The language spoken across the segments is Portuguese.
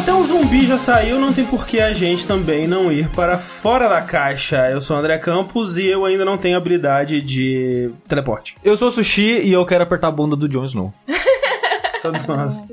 até o zumbi já saiu, não tem por que a gente também não ir para fora da caixa. Eu sou o André Campos e eu ainda não tenho habilidade de teleporte. Eu sou o Sushi e eu quero apertar a bunda do Jon Snow. Todos nós.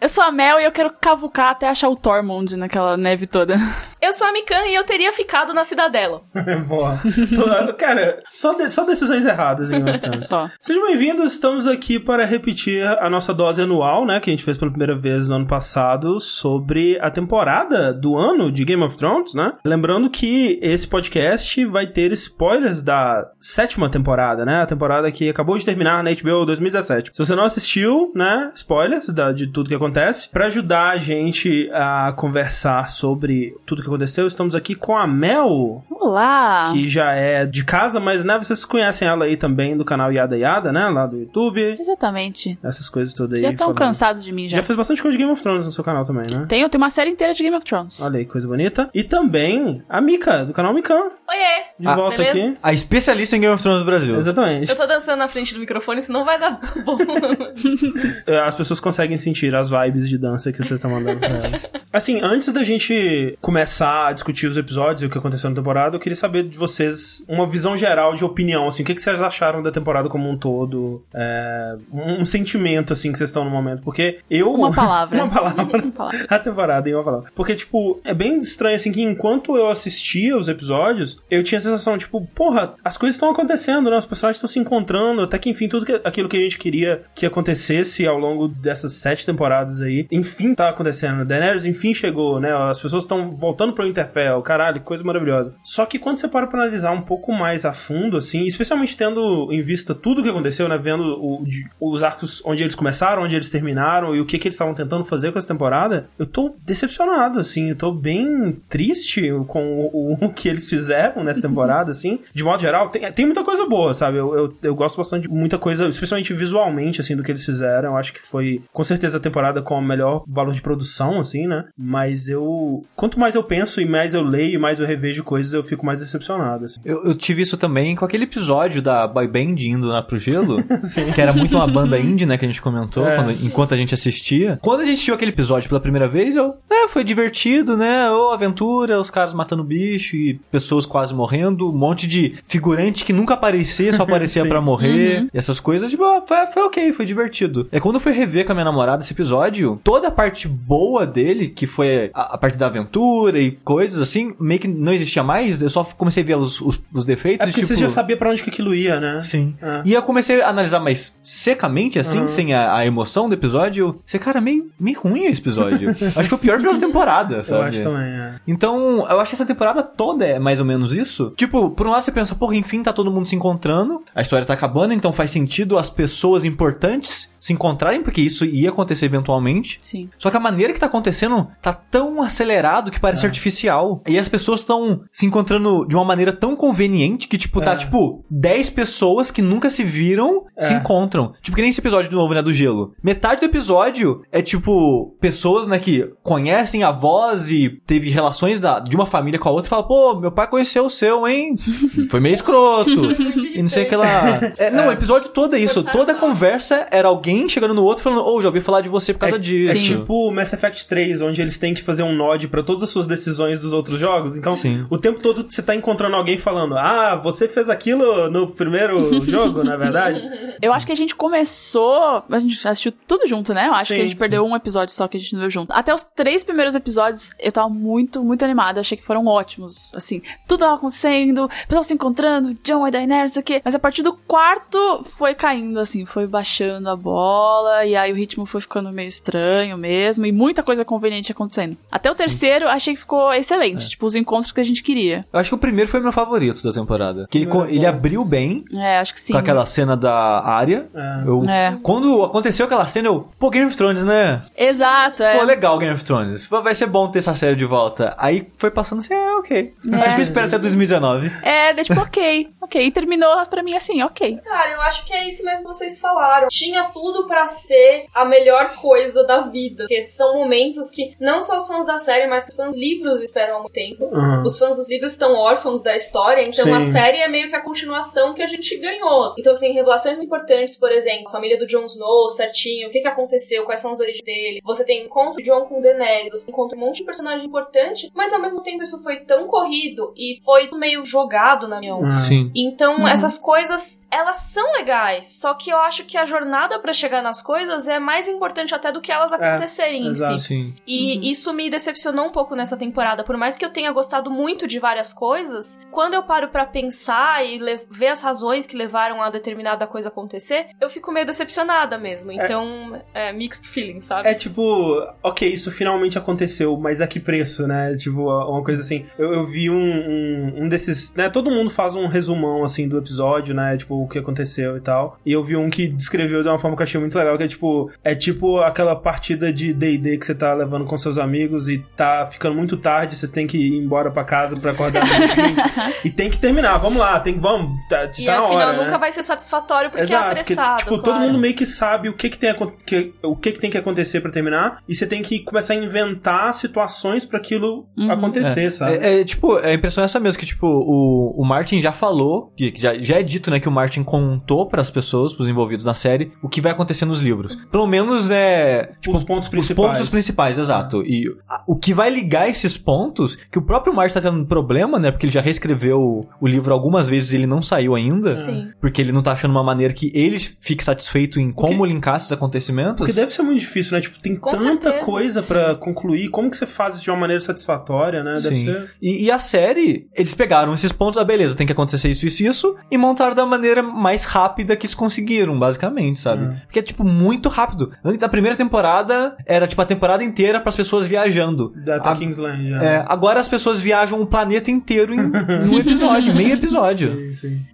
Eu sou a Mel e eu quero cavucar até achar o Tormund naquela neve toda. Eu sou a Mikan e eu teria ficado na cidadela. Boa. Tô- cara, só, de- só decisões erradas, hein? Só. Sejam bem-vindos, estamos aqui para repetir a nossa dose anual, né, que a gente fez pela primeira vez no ano passado, sobre a temporada do ano de Game of Thrones, né? Lembrando que esse podcast vai ter spoilers da sétima temporada, né? A temporada que acabou de terminar na HBO 2017. Se você não assistiu, né, spoilers da- de tudo que acontece. Pra ajudar a gente a conversar sobre tudo que aconteceu, estamos aqui com a Mel, Olá! que já é de casa, mas né, vocês conhecem ela aí também do canal Yada Yada, né? Lá do YouTube. Exatamente. Essas coisas todas aí. Já estão cansados de mim já. Já fez bastante coisa de Game of Thrones no seu canal também, né? Tenho, tem uma série inteira de Game of Thrones. Olha aí, coisa bonita. E também a Mika, do canal Mikan, Oiê! de Ah, volta beleza? aqui. A especialista em Game of Thrones do Brasil. Exatamente. Eu tô dançando na frente do microfone, senão vai dar bom. É, As pessoas conseguem sentir as vibes de dança que vocês estão mandando pra elas. Assim, antes da gente começar a discutir os episódios e o que aconteceu na temporada, eu queria saber de vocês uma visão geral de opinião, assim, o que, que vocês acharam da temporada como um todo, é, um, um sentimento, assim, que vocês estão no momento, porque eu... Uma palavra. uma palavra. Uma palavra. a temporada em uma palavra. Porque, tipo, é bem estranho, assim, que enquanto eu assistia os episódios, eu tinha a sensação, tipo, porra, as coisas estão acontecendo, né? Os personagens estão se encontrando, até que, enfim, tudo que, aquilo que a gente queria que acontecesse ao longo dessas sete temporadas aí, enfim, tá acontecendo. Daenerys, enfim, chegou, né? As pessoas estão voltando pro Winterfell, caralho, que coisa maravilhosa. Só que quando você para pra analisar um pouco mais a fundo, assim, especialmente tendo em vista tudo que aconteceu, né? Vendo o- de- os arcos onde eles começaram, onde eles terminaram e o que, que eles estavam tentando fazer com essa temporada, eu tô decepcionado, assim, eu tô bem triste com o, o que eles fizeram nessa temporada, assim. De modo geral, tem, tem muita coisa boa, sabe? Eu, eu, eu gosto bastante de muita coisa, especialmente visualmente, assim, do que eles fizeram. Eu acho que foi, com certeza, a temporada com o melhor valor de produção, assim, né? Mas eu. Quanto mais eu penso e mais eu leio e mais eu revejo coisas, eu fico mais decepcionado, assim. Eu, eu tive isso também com aquele episódio da boy band indo lá pro gelo, que era muito uma banda indie, né, que a gente comentou É. quando- enquanto a gente assistia. Quando a gente assistiu aquele episódio pela primeira vez, eu, é, foi divertido, né, ô aventura, os caras matando bicho e pessoas quase morrendo, um monte de figurante que nunca aparecia, só aparecia pra morrer, e essas coisas, tipo, ah, foi, foi ok, foi divertido. É quando eu fui rever com a minha namorada esse episódio, toda a parte boa dele, que foi a, a parte da aventura e coisas assim, meio que não existia mais, eu só comecei a ver os, os, os defeitos, É porque tipo... você já sabia pra onde que aquilo ia, né? Sim. É. E eu comecei a analisar mais secamente, assim, Uhum. sem a, a emoção do episódio. Você, cara, meio, meio ruim esse episódio. acho que foi o pior da temporada, sabe? Eu acho também, é. Então, eu acho que essa temporada toda é mais ou menos isso. Tipo, por um lado você pensa, porra, enfim, tá todo mundo se encontrando, a história tá acabando, então faz sentido as pessoas importantes se encontrarem, porque isso ia acontecer eventualmente. Sim. Só que a maneira que tá acontecendo tá tão acelerado que É. parece artificial. E as pessoas estão se encontrando de uma maneira tão conveniente que, tipo, tá, É. tipo, 10 pessoas que nunca se viram se É. encontram. Tipo, que nem esse episódio do novo, né, do gelo. Metade do episódio é, tipo, pessoas, né, que conhecem a voz e teve relações da, de uma família com a outra e fala, pô, meu pai conheceu o seu, hein? Foi meio escroto. e não sei o que lá. É, não, o episódio todo é isso. Toda a conversa era alguém chegando no outro falando, ô, já ouvi falar de você por causa disso. É tipo Mass Effect 3, onde eles têm que fazer um nod pra todas as suas decisões dos outros jogos. Então, Sim. o tempo todo você tá encontrando alguém falando: Ah, você fez aquilo no primeiro jogo, não é verdade? Eu acho que a gente começou. A gente assistiu tudo junto, né? Eu acho Sim, que a gente perdeu um episódio só que a gente não viu junto. Até os três primeiros episódios eu tava muito, muito animada. Achei que foram ótimos. Assim, tudo tava acontecendo, pessoal se encontrando, John e Daenerys, não sei o quê. Mas a partir do quarto foi caindo, assim, foi baixando a bola. E aí o ritmo foi ficando meio estranho mesmo. E muita coisa conveniente acontecendo. Até o terceiro achei que ficou excelente. Tipo, os encontros que a gente queria. Eu acho que o primeiro foi meu favorito da temporada. Que ele, co- ele abriu bem É, acho que sim. com aquela cena da área. Eu, É. Quando aconteceu aquela cena, eu, pô, Game of Thrones, né? Exato, é. Pô, legal Game of Thrones. Vai vai ser bom ter essa série de volta. Aí foi passando assim, é, ok. Acho que eu espero até 2019. É, daí, tipo, ok, ok. E terminou pra mim assim, ok. Cara, eu acho que é isso mesmo que vocês falaram. Tinha tudo pra ser a melhor coisa da vida. Porque são momentos que não só os fãs da série, mas os fãs dos livros esperam há muito tempo. Uhum. Os fãs dos livros estão órfãos da história, então a Sim. série é meio que a continuação que a gente ganhou. Então, assim, revelações importantes, por exemplo, a família do Jon Snow certinho, o que, que aconteceu, quais são as origens dele. Você tem encontro de Jon com Daenerys, você encontra um monte de personagem importante, mas ao mesmo tempo isso foi tão corrido e foi meio jogado na minha Ah. Sim. Então, Uhum. essas coisas, elas são legais, só que eu acho que a jornada pra chegar nas coisas é mais importante até do que elas acontecerem em exato. si. Sim. E Uhum. isso me decepcionou um pouco nessa temporada. Por mais que eu tenha gostado muito de várias coisas, quando eu paro pra pensar e ver as razões que levaram a determinada coisa acontecer, eu fico meio decepcionada mesmo. Então, é, mixed feelings, sabe? É tipo, ok, isso finalmente aconteceu, mas a que preço, né? Tipo, uma coisa assim. Eu, eu vi um, um, um desses. Né, todo mundo faz um resumão assim do episódio, né? Tipo, o que aconteceu e tal. E eu vi um que descreveu de uma forma que eu achei muito legal, que é tipo, é tipo aquela partida de DD que você tá levando com seus amigos e tá ficando muito tarde, vocês têm que ir embora pra casa pra acordar no dia seguinte. E tem que terminar, vamos lá, tem que. Vamos, tá, e tá na afinal hora. nunca né? vai ser satisfatório porque é Exato, apressado. tipo, todo claro. mundo meio que sabe o que que tem, que, o que que tem que acontecer pra terminar, e você tem que começar a inventar situações pra aquilo Uhum. acontecer, sabe? É, é, tipo, a impressão é essa mesmo, que tipo, o, o Martin já falou, que, que já, já é dito, né, que o Martin contou pras pessoas, pros envolvidos na série, o que vai acontecer nos livros. Pelo menos é, tipo, Os pontos os principais. pontos principais, exato. E a- o que vai ligar esses pontos, que o próprio Martin tá tendo problema, né, porque ele já reescreveu o, livro algumas vezes e ele não saiu ainda. Sim. Porque ele não tá achando uma maneira que ele fique satisfeito em como linkar esses acontecimentos. Porque deve ser muito difícil, né? Tipo, tem Com tanta certeza, coisa pra concluir. Como que você faz isso de uma maneira satisfatória, né? Deve Sim. ser. E, e a série, eles pegaram esses pontos, ah, beleza, tem que acontecer isso, isso, isso, e montaram da maneira mais rápida que eles conseguiram, basicamente, sabe? Hum. Porque é, tipo, muito rápido. Antes da primeira temporada, era, tipo, a temporada inteira pras pessoas viajando. Da A- Kingsland, já. É, agora as pessoas viajam o planeta inteiro em, um episódio, meio episódio. Sim, sim.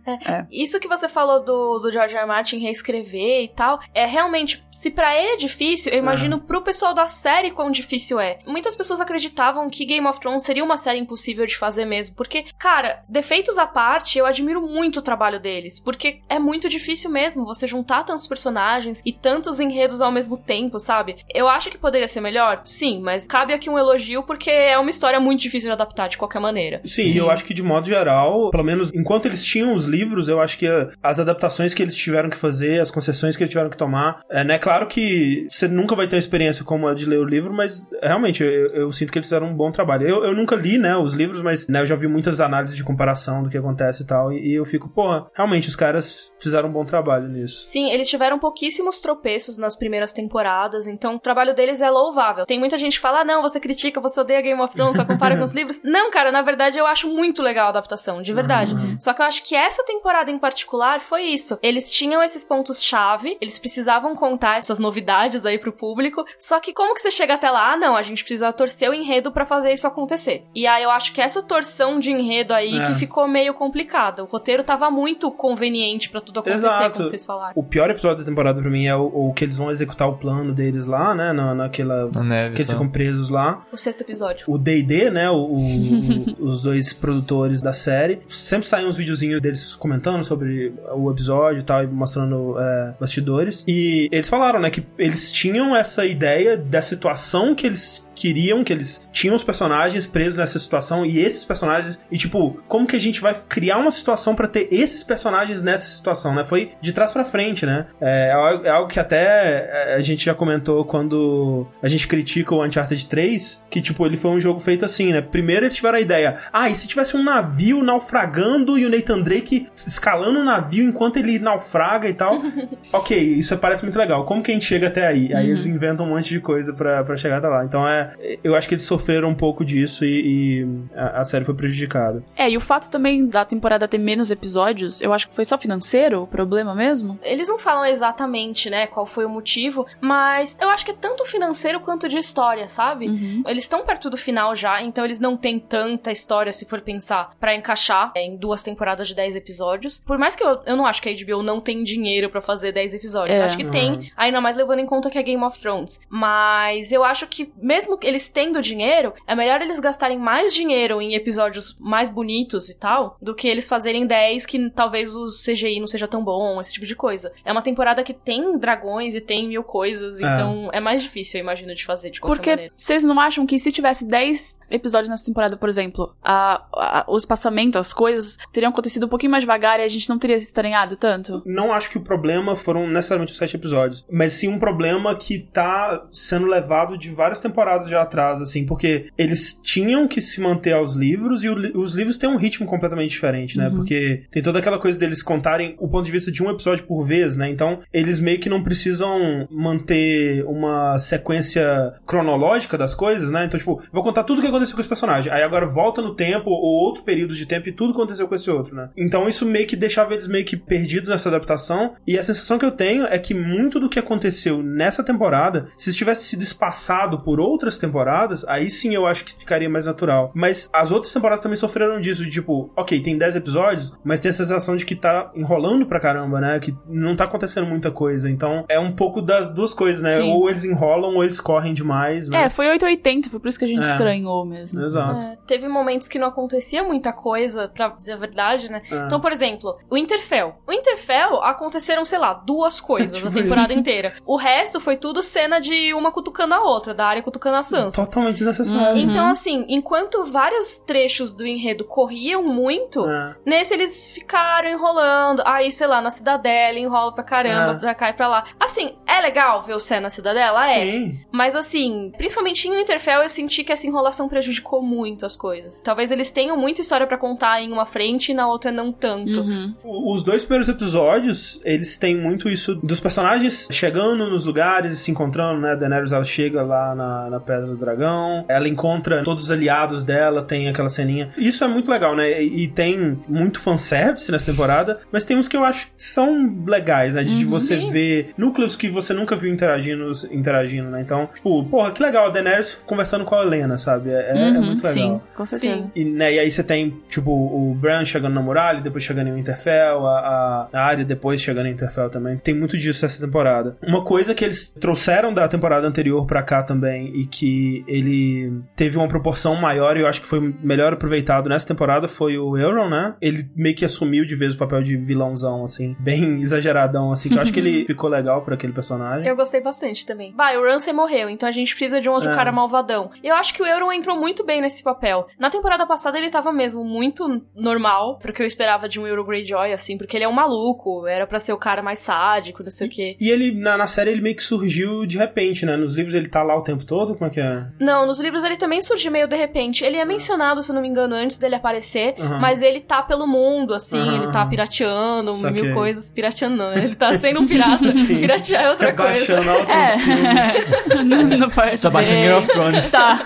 Isso que você falou do, do George R. R. Martin reescrever e tal, é realmente, se pra ele é difícil, eu imagino pro pessoal da série quão difícil é. Muitas pessoas acreditavam que Game of Thrones seria uma série impossível de fazer mesmo, porque, cara, defeitos à parte, eu admiro muito o trabalho deles, porque é muito difícil mesmo você juntar tantos personagens e tantos enredos ao mesmo tempo, sabe? Eu acho que poderia ser melhor, sim, mas cabe aqui um elogio porque é uma história muito difícil de adaptar de qualquer maneira. Sim, e eu acho que de modo geral, pelo menos enquanto eles tinham os livros, eu acho que eh, as adaptações que eles tiveram que fazer, as concessões que eles tiveram que tomar, é né, claro que você nunca vai ter uma experiência como a de ler o livro, mas realmente eu, eu sinto que eles fizeram um bom trabalho. Eu, eu nunca li, né, os livros, mas né, eu já vi muitas análises de comparação do que acontece e tal, e, e eu fico, pô, realmente os caras fizeram um bom trabalho nisso. Sim, eles tiveram pouquíssimos tropeços nas primeiras temporadas, então o trabalho deles é louvável. Tem muita gente que fala, ah, não, você critica, você odeia Game of Thrones, só compara com os livros. Não, cara, na verdade eu acho muito legal a adaptação, de verdade. Só que eu acho que essa temporada em particular foi isso. Eles tinham esses pontos-chave, eles precisavam contar essas novidades aí pro público, só que como que você chega até lá? Ah, não, a gente precisa torcer o enredo pra fazer isso acontecer. E aí eu acho que essa torção de enredo aí É. que ficou meio complicada. O roteiro tava muito conveniente pra tudo acontecer, Exato. como vocês falaram. O pior episódio da temporada pra mim é o, o que eles vão executar o plano deles lá, né, na, naquela... Na neve. que eles tá. ficam presos lá. O sexto episódio. o D&D, né, o, o- os dois produtores da série, sempre saem uns videozinhos deles comentando sobre o episódio e tal, e mostrando é, bastidores. E eles falaram, né, que eles tinham essa ideia da situação que eles queriam, que eles tinham os personagens presos nessa situação e esses personagens e tipo, como que a gente vai criar uma situação pra ter esses personagens nessa situação, né? Foi de trás pra frente, né? É, algo- é algo que até é, a gente já comentou quando a gente critica o Uncharted 3, que tipo, ele foi um jogo feito assim, né? Primeiro eles tiveram a ideia, ah, e se tivesse um navio naufragando e o Nathan Drake escalando o navio enquanto ele naufraga e tal. ok, isso parece muito legal. Como que a gente chega até aí? Aí eles inventam um monte de coisa pra chegar até lá. Então é, eu acho que eles sofreram um pouco disso e, e a, a série foi prejudicada. É, e o fato também da temporada ter menos episódios, eu acho que foi só financeiro o problema mesmo. Eles não falam exatamente, né, qual foi o motivo, mas eu acho que é tanto financeiro quanto de história, sabe? Uhum. Eles estão perto do final já, então eles não têm tanta história, se for pensar, pra encaixar é, em duas temporadas de 10 episódios. Por mais que eu, eu não acho que a HBO não tem dinheiro pra fazer 10 episódios. É. Eu acho que tem, ainda mais levando em conta que é Game of Thrones. Mas eu acho que, mesmo mesmo eles tendo dinheiro, é melhor eles gastarem mais dinheiro em episódios mais bonitos e tal, do que eles fazerem 10 que talvez o CGI não seja tão bom, esse tipo de coisa. É uma temporada que tem dragões e tem mil coisas, então é mais difícil, eu imagino, de fazer de qualquer Porque maneira. vocês não acham que se tivesse 10 episódios nessa temporada, por exemplo, a, a- o espaçamento, as coisas teriam acontecido um pouquinho mais devagar e a gente não teria se estranhado tanto? Não acho que o problema foram necessariamente os sete episódios, mas sim um problema que tá sendo levado de várias temporadas já atrás, assim, porque eles tinham que se manter aos livros e o os livros têm um ritmo completamente diferente, né? Porque tem toda aquela coisa deles contarem o ponto de vista de um episódio por vez, né? Então, eles meio que não precisam manter uma sequência cronológica das coisas, né? Então, tipo, vou contar tudo o que aconteceu com esse personagem. Aí agora volta no tempo ou outro período de tempo e tudo aconteceu com esse outro, né? Então, isso meio que deixava eles meio que perdidos nessa adaptação. E a sensação que eu tenho é que muito do que aconteceu nessa temporada, se tivesse sido espaçado por outras temporadas, aí sim eu acho que ficaria mais natural. Mas as outras temporadas também sofreram disso, de tipo, ok, tem 10 episódios, mas tem a sensação de que tá enrolando pra caramba, né? Que não tá acontecendo muita coisa. Então, é um pouco das duas coisas, né? Sim. Ou eles enrolam ou eles correm demais, né? É, foi 880, foi por isso que a gente É. estranhou mesmo. Exato. É, teve momentos que não acontecia muita coisa, pra dizer a verdade, né? É. Então, por exemplo, o Interfell. O Interfell aconteceram, sei lá, duas coisas Tipo na temporada inteira. O resto foi tudo cena de uma cutucando a outra, da área cutucando a Sansa. Totalmente desnecessário. Então, assim, enquanto vários trechos do enredo corriam muito, É. nesse eles ficaram enrolando. Aí, sei lá, na Cidadela, enrola pra caramba, É. pra cá e pra lá. Assim, é legal ver o Sam na Cidadela? É. Sim. Mas assim, principalmente em Interfell, eu senti que essa enrolação prejudicou muito as coisas. Talvez eles tenham muita história pra contar em uma frente e na outra não tanto. Uhum. Os dois primeiros episódios, eles têm muito isso dos personagens chegando nos lugares e se encontrando, né? A Daenerys, ela chega lá na, na Pedra do Dragão, ela encontra todos os aliados dela, tem aquela ceninha. Isso é muito legal, né? E, tem muito fanservice nessa temporada, mas tem uns que eu acho que são legais, né? De, de você ver núcleos que você nunca viu interagindo, interagindo, né? Então, tipo, porra, que legal, a Daenerys conversando com a Helena, sabe? É, é- é Uhum, muito legal. Sim, com certeza. Sim. E, né, e aí você tem, tipo, o Bran chegando na muralha, depois chegando em Winterfell, a, a, a Arya depois chegando em Winterfell também. Tem muito disso essa temporada. Uma coisa que eles trouxeram da temporada anterior pra cá também e que ele teve uma proporção maior e eu acho que foi melhor aproveitado nessa temporada foi o Euron, né? Ele meio que assumiu de vez o papel de vilãozão, assim, bem exageradão, assim, que eu acho que ele ficou legal pra aquele personagem. Eu gostei bastante também. Vai, o Ramsay morreu, então a gente precisa de um outro É. cara malvadão. Eu acho que o Euron entrou muito bem nesse papel. Na temporada passada ele tava mesmo muito normal, porque eu esperava de um Euron Greyjoy, assim, porque ele é um maluco, era pra ser o cara mais sádico, não sei o quê. E ele, na, na série, ele meio que surgiu de repente, né? Nos livros ele tá lá o tempo todo, como é que é? Não, nos livros ele também surge meio de repente. Ele é mencionado, se eu não me engano, antes dele aparecer, Aham. mas ele tá pelo mundo, assim, Aham, ele tá pirateando, Saquei. mil coisas. Pirateando não, né? Ele tá sendo um pirata. Sim. Piratear é outra coisa. Baixando É. parte Tá baixando. Game of Thrones. Tá.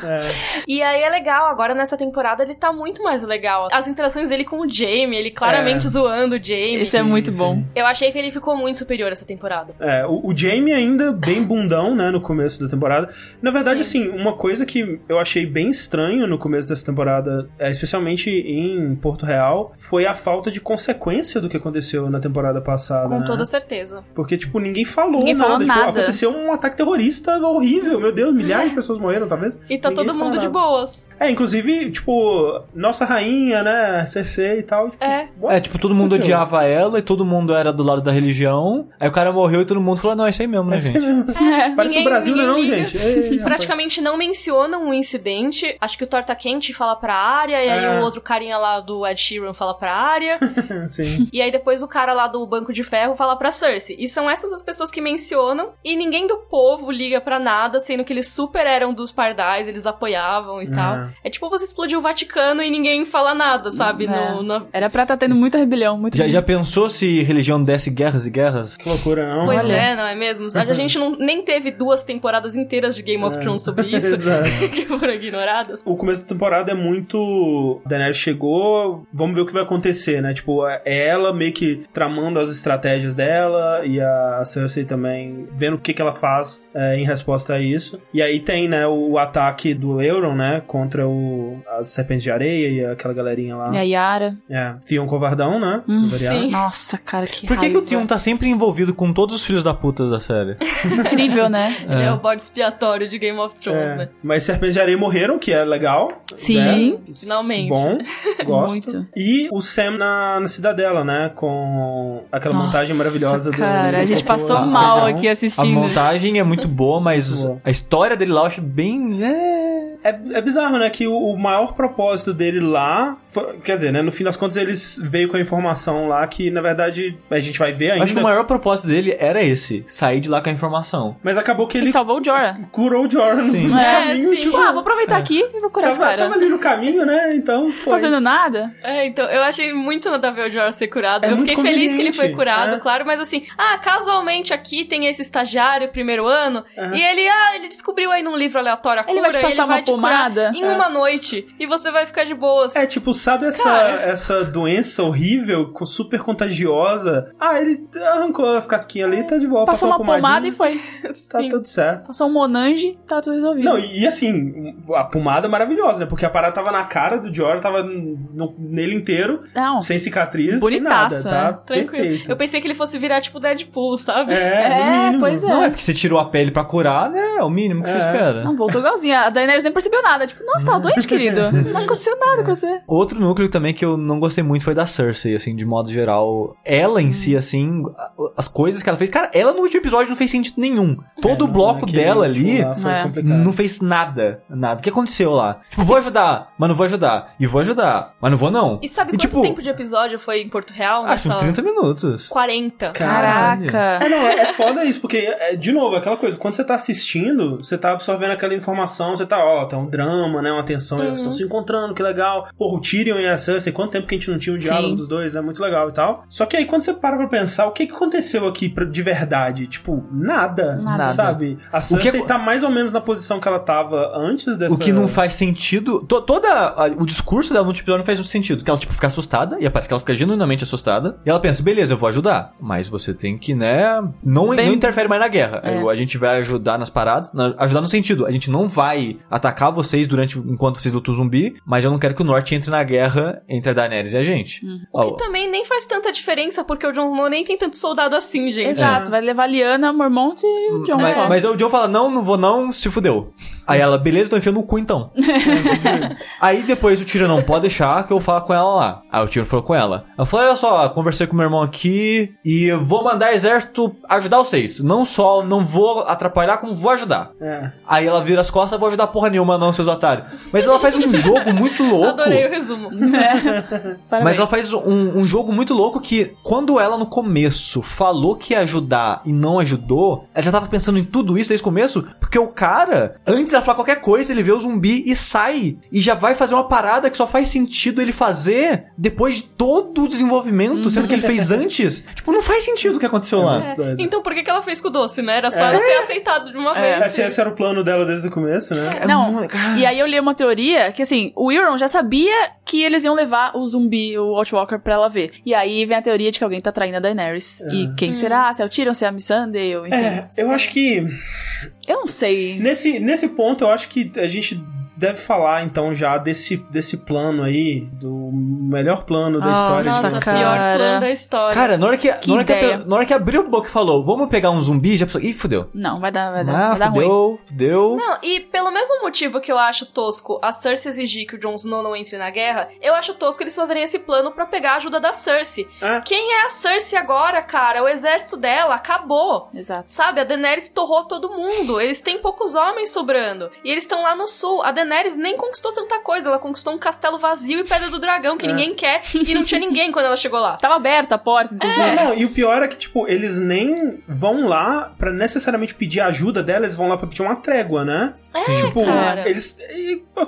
E aí é legal, agora nessa temporada ele tá muito mais legal. As interações dele com o Jamie, ele claramente É. zoando o Jamie. Isso é muito sim. bom. Eu achei que ele ficou muito superior essa temporada. É, o, o Jamie ainda bem bundão, né, no começo da temporada. Na verdade, assim, uma coisa que eu achei bem estranho no começo dessa temporada, é, especialmente em Porto Real, foi a falta de consequência do que aconteceu na temporada passada, Com né? toda certeza. Porque, tipo, ninguém falou Ninguém nada. falou Tipo, nada. aconteceu um ataque terrorista horrível, meu Deus, milhares de pessoas morreram, talvez. E tá Ninguém todo mundo de nada. boas. É, inclusive, tipo, nossa rainha, né, Cersei e tal. Tipo, É. what? É, tipo, todo mundo aconteceu? odiava ela e todo mundo era do lado da religião. Aí o cara morreu e todo mundo falou, não, é isso aí mesmo, né, É gente? mesmo. É. Parece Ninguém- o Brasil, né, não, liga. gente? Ei, rapaz. Praticamente não mencionam o incidente. Acho que o Torta Quente fala pra área, e aí É. o outro carinha lá do Ed Sheeran fala pra área. Sim. E aí depois o cara lá do Banco de Ferro fala pra Cersei. E são essas as pessoas que mencionam. E ninguém do povo liga pra nada, sendo que eles super eram dos pardais, eles apoiavam e tal. É tipo você explodiu o Vaticano e ninguém fala nada, sabe? É. No, no- Era pra estar tendo muita rebelião, muita Já, já pensou se religião desse guerras e guerras? Que loucura, não? Pois Olha. é, não é mesmo? A gente não, nem teve duas temporadas inteiras de Game of Thrones sobre isso. Exato. que foram ignoradas. O começo da temporada é muito. Daenerys chegou, vamos ver o que vai acontecer, né? Tipo, é ela meio que tramando as estratégias dela e a Cersei também vendo o que, que ela faz é, em resposta a isso. E aí tem, né, o ataque do Euron, né? Contra o, as serpentes de areia e aquela galerinha lá. E a Yara. É. Theon Covardão, né? Hum, sim. Nossa, cara, que Por que, que o. Tion tá sempre envolvido com todos os filhos da puta da série? Incrível, né? Ele é o bode expiatório de Game of Thrones, É, né? mas Serpentes de Areia morreram, que é legal. Sim. né? Finalmente. Bom, gosto. Muito. E o Sam na, na Cidadela, né? Com aquela Nossa, montagem maravilhosa do. Cara, a gente passou mal feijão. aqui A assistindo. montagem é muito boa, mas Boa. a história dele lá eu acho bem. É... É, é bizarro, né? Que o, o maior propósito dele lá. foi- quer dizer, né? No fim das contas, eles veio com a informação lá que, na verdade, a gente vai ver ainda. Acho que o maior propósito dele era esse: sair de lá com a informação. Mas acabou que Ele ele salvou o Jorah. curou o Jordan Sim. no É, caminho, sim. tipo. Ah, vou aproveitar aqui e vou curar esse Tava, cara. tava ali no caminho, né? Então foi. Fazendo nada? É, então, eu achei muito nada a ver o Jorah ser curado. É eu fiquei feliz que ele foi curado, é. claro, mas assim, ah, casualmente aqui tem esse estagiário primeiro ano, e ele, ah, ele descobriu aí num livro aleatório a Ele cura, vai te passar ele vai uma te curar pomada? em uma noite, e você vai ficar de boas. É, tipo, sabe essa, Cara. essa doença horrível, super contagiosa? Ah, ele arrancou as casquinhas ali e tá de boa. Passou uma pomadinha, pomada e foi. Tá Sim. tudo certo. Passou um Monange, tá tudo resolvido. Não, e, e assim, a pomada é maravilhosa, né? Porque a parada tava na cara do Jorah, tava no- nele inteiro, Não. sem cicatriz, Bonitaço, sem nada, tá? Tranquilo. Perfeito. Eu pensei que ele fosse virar tipo Deadpool, sabe? É, É, pois é. Não é porque você tirou a pele pra curar, né? É o mínimo que você É. espera. Não, voltou igualzinho. A Daenerys nem percebeu nada. Tipo, nossa, tá doente, querido. Não aconteceu nada com você. Outro núcleo também que eu não gostei muito foi da Cersei, assim, de modo geral. Ela em Hum. si, assim, a- as coisas que ela fez. Cara, ela no último episódio não fez sentido nenhum. Todo É, o bloco dela ali É. não fez nada. Nada. O que aconteceu lá? Tipo, vou ajudar, mas não vou ajudar. E vou ajudar, mas não vou não. E sabe E, quanto tipo, tempo de episódio foi em Porto Real? Acho uns nessa... 30 minutos. 40. Caralho. Caraca. É, não, é, é foda isso, porque, é, de novo, aquela coisa, quando você tá assistindo, você tá absorvendo aquela informação, você tá, ó, tá um drama, né, uma tensão, eles estão se encontrando, que legal. Porra, o Tyrion e a Cersei, quanto tempo que a gente não tinha um diálogo Sim. dos dois, é muito legal e tal. Só que aí, quando você para pra pensar, o que que aconteceu aqui pra- de verdade? Tipo, nada, Nada. sabe? A que Cersei é- tá mais ou menos na posição que ela tava antes dessa... O que não faz sentido. to- toda a- o discurso dela no último episódio não faz muito sentido. Que ela, tipo, fica assustada, e parece que ela fica genuinamente assustada. E ela pensa, beleza, eu vou ajudar. Mas você tem que, né? Não, Bem- não interfere mais na guerra. É. A gente vai ajudar nas paradas. na- ajudar no sentido, a gente não vai atacar vocês durante enquanto vocês lutam zumbi, mas eu não quero que o norte entre na guerra entre a Daenerys e a gente. Ó, Que também nem faz tanta diferença, porque o Jon Snow nem tem tanto soldado assim, gente. Exato, vai levar a Liana, Mormont e o John mas, mas o John fala, não, não vou não, se fudeu. Aí ela, beleza, tô enfiando no cu então. aí depois o Tyrion não pode deixar que eu falo com ela lá. Aí o Tyrion falou com ela. Ela falou, olha só, conversei com meu irmão aqui e eu vou mandar exército ajudar vocês. Não só não vou atrapalhar, como vou ajudar. É. Aí ela vira as costas, vou ajudar porra nenhuma não, seus otários. Mas ela faz um jogo muito louco. Adorei o resumo. Parabéns. Mas ela faz um, um jogo muito louco que, quando ela no começo falou que ia ajudar e não ajudou, ela já tava pensando em tudo isso desde o começo, porque o cara, antes dela falar qualquer coisa, ele vê o zumbi e sai. E já vai fazer uma parada que só faz sentido ele fazer depois de todo o desenvolvimento, sendo que ele fez antes. Tipo, não faz sentido o que aconteceu lá. É, doido. Então por que, que ela fez com o doce, né? Era só ela ter aceitado de uma É. vez. Esse, esse era o plano dela desde o começo, né? Não, mu- cara. e aí eu li uma teoria que assim, o Euron já sabia que eles iam levar o zumbi, o Outwalker, pra ela ver. E aí vem a teoria de que alguém tá traindo a Daenerys. E quem será? Se é o Tyrion, se é a Missandei, enfim. É, eu acho que Eu não sei. Nesse, nesse ponto, eu acho que a gente deve falar, então, já desse, desse plano aí, do melhor plano da história. Nossa, de o cara. pior plano da história. Cara, na hora que, Que na hora que, na hora que abriu a boca e falou, vamos pegar um zumbi, já pensou, ih, fudeu. Não, vai dar, vai dar, Ah, vai dar ruim. fudeu, fudeu. Não, e pelo mesmo motivo que eu acho tosco a Cersei exigir que o Jon Snow não entre na guerra, eu acho tosco eles fazerem esse plano pra pegar a ajuda da Cersei. Ah. Quem é a Cersei agora, cara? O exército dela acabou. Exato. Sabe, a Daenerys torrou todo mundo. Eles têm poucos homens sobrando. E eles estão lá no sul. A Daenerys nem conquistou tanta coisa. Ela conquistou um castelo vazio e Pedra do Dragão, que É. ninguém quer. E não tinha ninguém quando ela chegou lá. Tava aberta a porta, inclusive. Não, não, e o pior é que, tipo, eles nem vão lá pra necessariamente pedir ajuda dela, eles vão lá pra pedir uma trégua, né? É, tipo, cara. eles.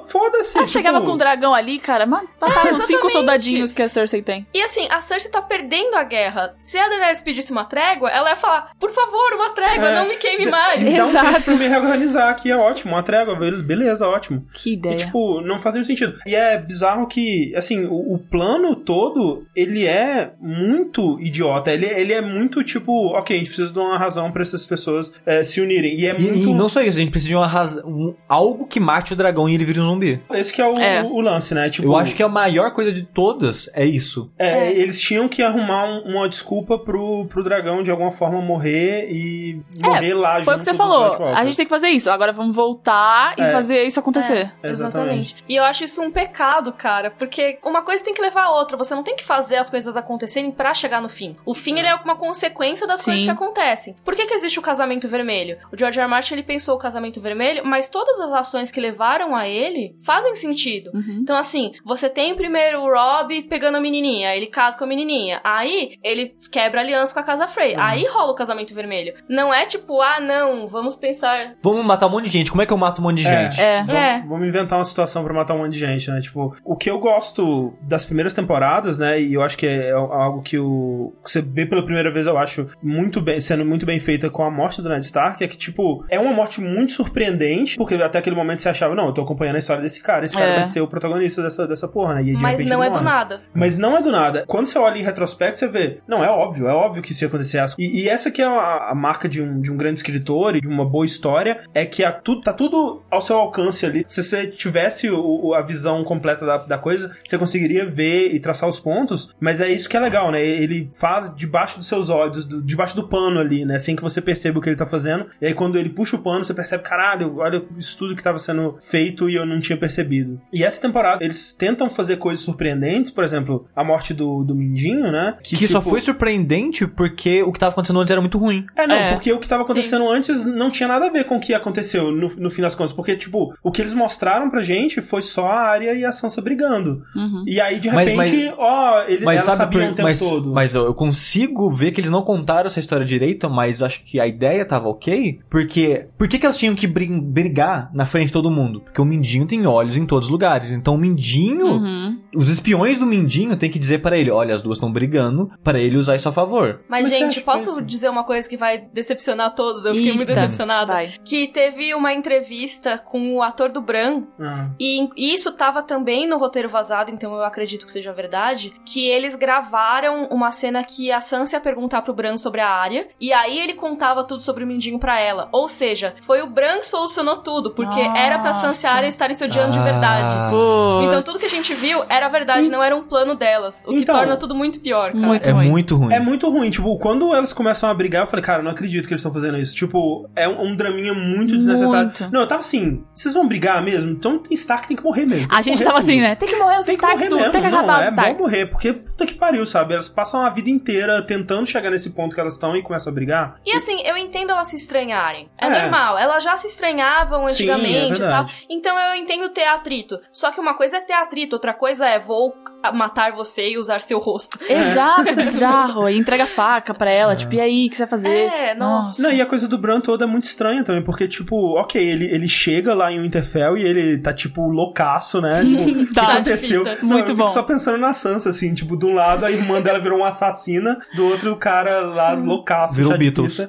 Foda-se. Ela tipo, chegava com um dragão ali, cara, mas mataram os cinco soldadinhos que a Cersei tem. E assim, a Cersei tá perdendo a guerra. Se a Daenerys pedisse uma trégua, ela ia falar: por favor, uma trégua, É. não me queime mais. Dá um Exato. tempo pra me reorganizar aqui, é ótimo, uma trégua, be- beleza, ótimo. Que E, ideia. tipo, não fazia sentido. E é bizarro que, assim, o, o plano todo, ele é muito idiota. Ele, ele é muito, tipo, ok, a gente precisa de uma razão pra essas pessoas é, se unirem. E é E, muito... e não só isso, a gente precisa de uma razão, um- algo que mate o dragão e ele vire um zumbi. Esse que é o, É. o lance, né? Tipo, Eu acho que a maior coisa de todas é isso. é, eles tinham que arrumar um- uma desculpa pro, pro dragão, de alguma forma, morrer e morrer lá Foi o que você falou. A gente tem que fazer isso. Agora vamos voltar e É. fazer isso acontecer. É, Exatamente. exatamente. E eu acho isso um pecado, cara, porque uma coisa tem que levar a outra. Você não tem que fazer as coisas acontecerem pra chegar no fim. O fim, ele é uma consequência das Sim. coisas que acontecem. Por que que existe o casamento vermelho? O George R. R. Martin, ele pensou o casamento vermelho, mas todas as ações que levaram a ele fazem sentido. Uhum. Então, assim, você tem primeiro o Rob pegando a menininha, ele casa com a menininha. Aí ele quebra a aliança com a Casa Frey. Aí rola o casamento vermelho. Não é tipo, ah, não, vamos pensar. Vamos matar um monte de gente. Como é que eu mato um monte de É. gente? É. É. vamos inventar uma situação pra matar um monte de gente, né? Tipo, o que eu gosto das primeiras temporadas, né? E eu acho que é algo que, o, que você vê pela primeira vez, eu acho, muito bem, sendo muito bem feita com a morte do Ned Stark, é que, tipo, é uma morte muito surpreendente, porque até aquele momento você achava, não, eu tô acompanhando a história desse cara, esse cara É. vai ser o protagonista dessa, dessa porra, né? E de Mas repente não é do nada. Mas não é do nada. Quando você olha em retrospecto, você vê, não, é óbvio, é óbvio que isso ia acontecer. E, e essa que é a, a marca de um, de um grande escritor e de uma boa história, é que a, tu, tá tudo ao seu alcance ali. Se você tivesse o- o- a visão completa da, da coisa, você conseguiria ver e traçar os pontos, mas é isso que é legal, né? Ele faz debaixo dos seus olhos, do- debaixo do pano ali, né? Sem que você perceba o que ele tá fazendo. E aí quando ele puxa o pano, você percebe, caralho, olha isso tudo que tava sendo feito e eu não tinha percebido. E essa temporada, eles tentam fazer coisas surpreendentes, por exemplo, a morte do, do Mindinho, né? Que, só tipo, foi surpreendente porque o que tava acontecendo antes era muito ruim. é, não, É. porque o que tava acontecendo antes não tinha nada a ver com o que aconteceu no, no fim das contas. Porque, tipo, o que eles mostraram pra gente foi só a Arya e a Sansa brigando. Uhum. E aí, de Mas- repente, ó, ele, Mas elas sabe, sabiam por- o tempo mas, todo. mas eu eu consigo ver que eles não contaram essa história direito, mas acho que a ideia tava ok. Porque. Por que, que elas tinham que brin- brigar na frente de todo mundo? Porque o Mindinho tem olhos em todos os lugares. Então o Mindinho. Uhum. Os espiões do Mindinho tem que dizer pra ele: olha, as duas estão brigando, pra ele usar isso a favor. Mas, Mas gente, posso dizer uma coisa que vai decepcionar todos? Eu fiquei muito Eita. decepcionada. Vai. Que teve uma entrevista com o ator do Bran, Ah. e isso tava também no roteiro vazado, então eu acredito que seja verdade, que eles gravaram uma cena que a Sansa ia perguntar pro Bran sobre a área, e aí ele contava tudo sobre o Mindinho pra ela. Ou seja, foi o Bran que solucionou tudo, porque era pra Sansa e a. Arya estarem se odiando de Ah. verdade. Pô. Então tudo que a gente viu era verdade, não era um plano delas. O que Então- torna tudo muito pior, cara. Muito é ruim. muito ruim. É muito ruim, tipo, quando elas começam a brigar, eu falei, cara, não acredito que eles estão fazendo isso. Tipo, é um, um draminha muito desnecessário. Muito. Não, eu tava assim, vocês vão brigar mesmo? Então tem Stark tem que morrer mesmo. A que gente morrer tava tudo. assim, né? Tem que morrer os Tem que Stark morrer tudo, mesmo. tem que não, acabar os é Stark. bom morrer, porque puta que pariu, sabe? Elas passam a vida inteira tentando chegar nesse ponto que elas estão e começam a brigar. E assim, eu entendo elas se estranharem. É, É. normal. Elas já se estranhavam Sim, antigamente é e tal. Então eu entendo ter atrito. Só que uma coisa é ter atrito, outra coisa é vou matar você e usar seu rosto. Exato, bizarro. Aí entrega a faca pra ela, tipo, e aí, o que você vai fazer? É, nossa. Não, e a coisa do Bran toda é muito estranha também, porque, tipo, ok, ele, ele chega lá em Winterfell e ele tá, tipo, loucaço, né? Tipo, o que Tá. aconteceu? Não, Muito eu fico bom. só pensando na Sansa, assim, tipo, de um lado a irmã dela virou uma assassina, do outro o cara lá loucaço, Virou Beatles.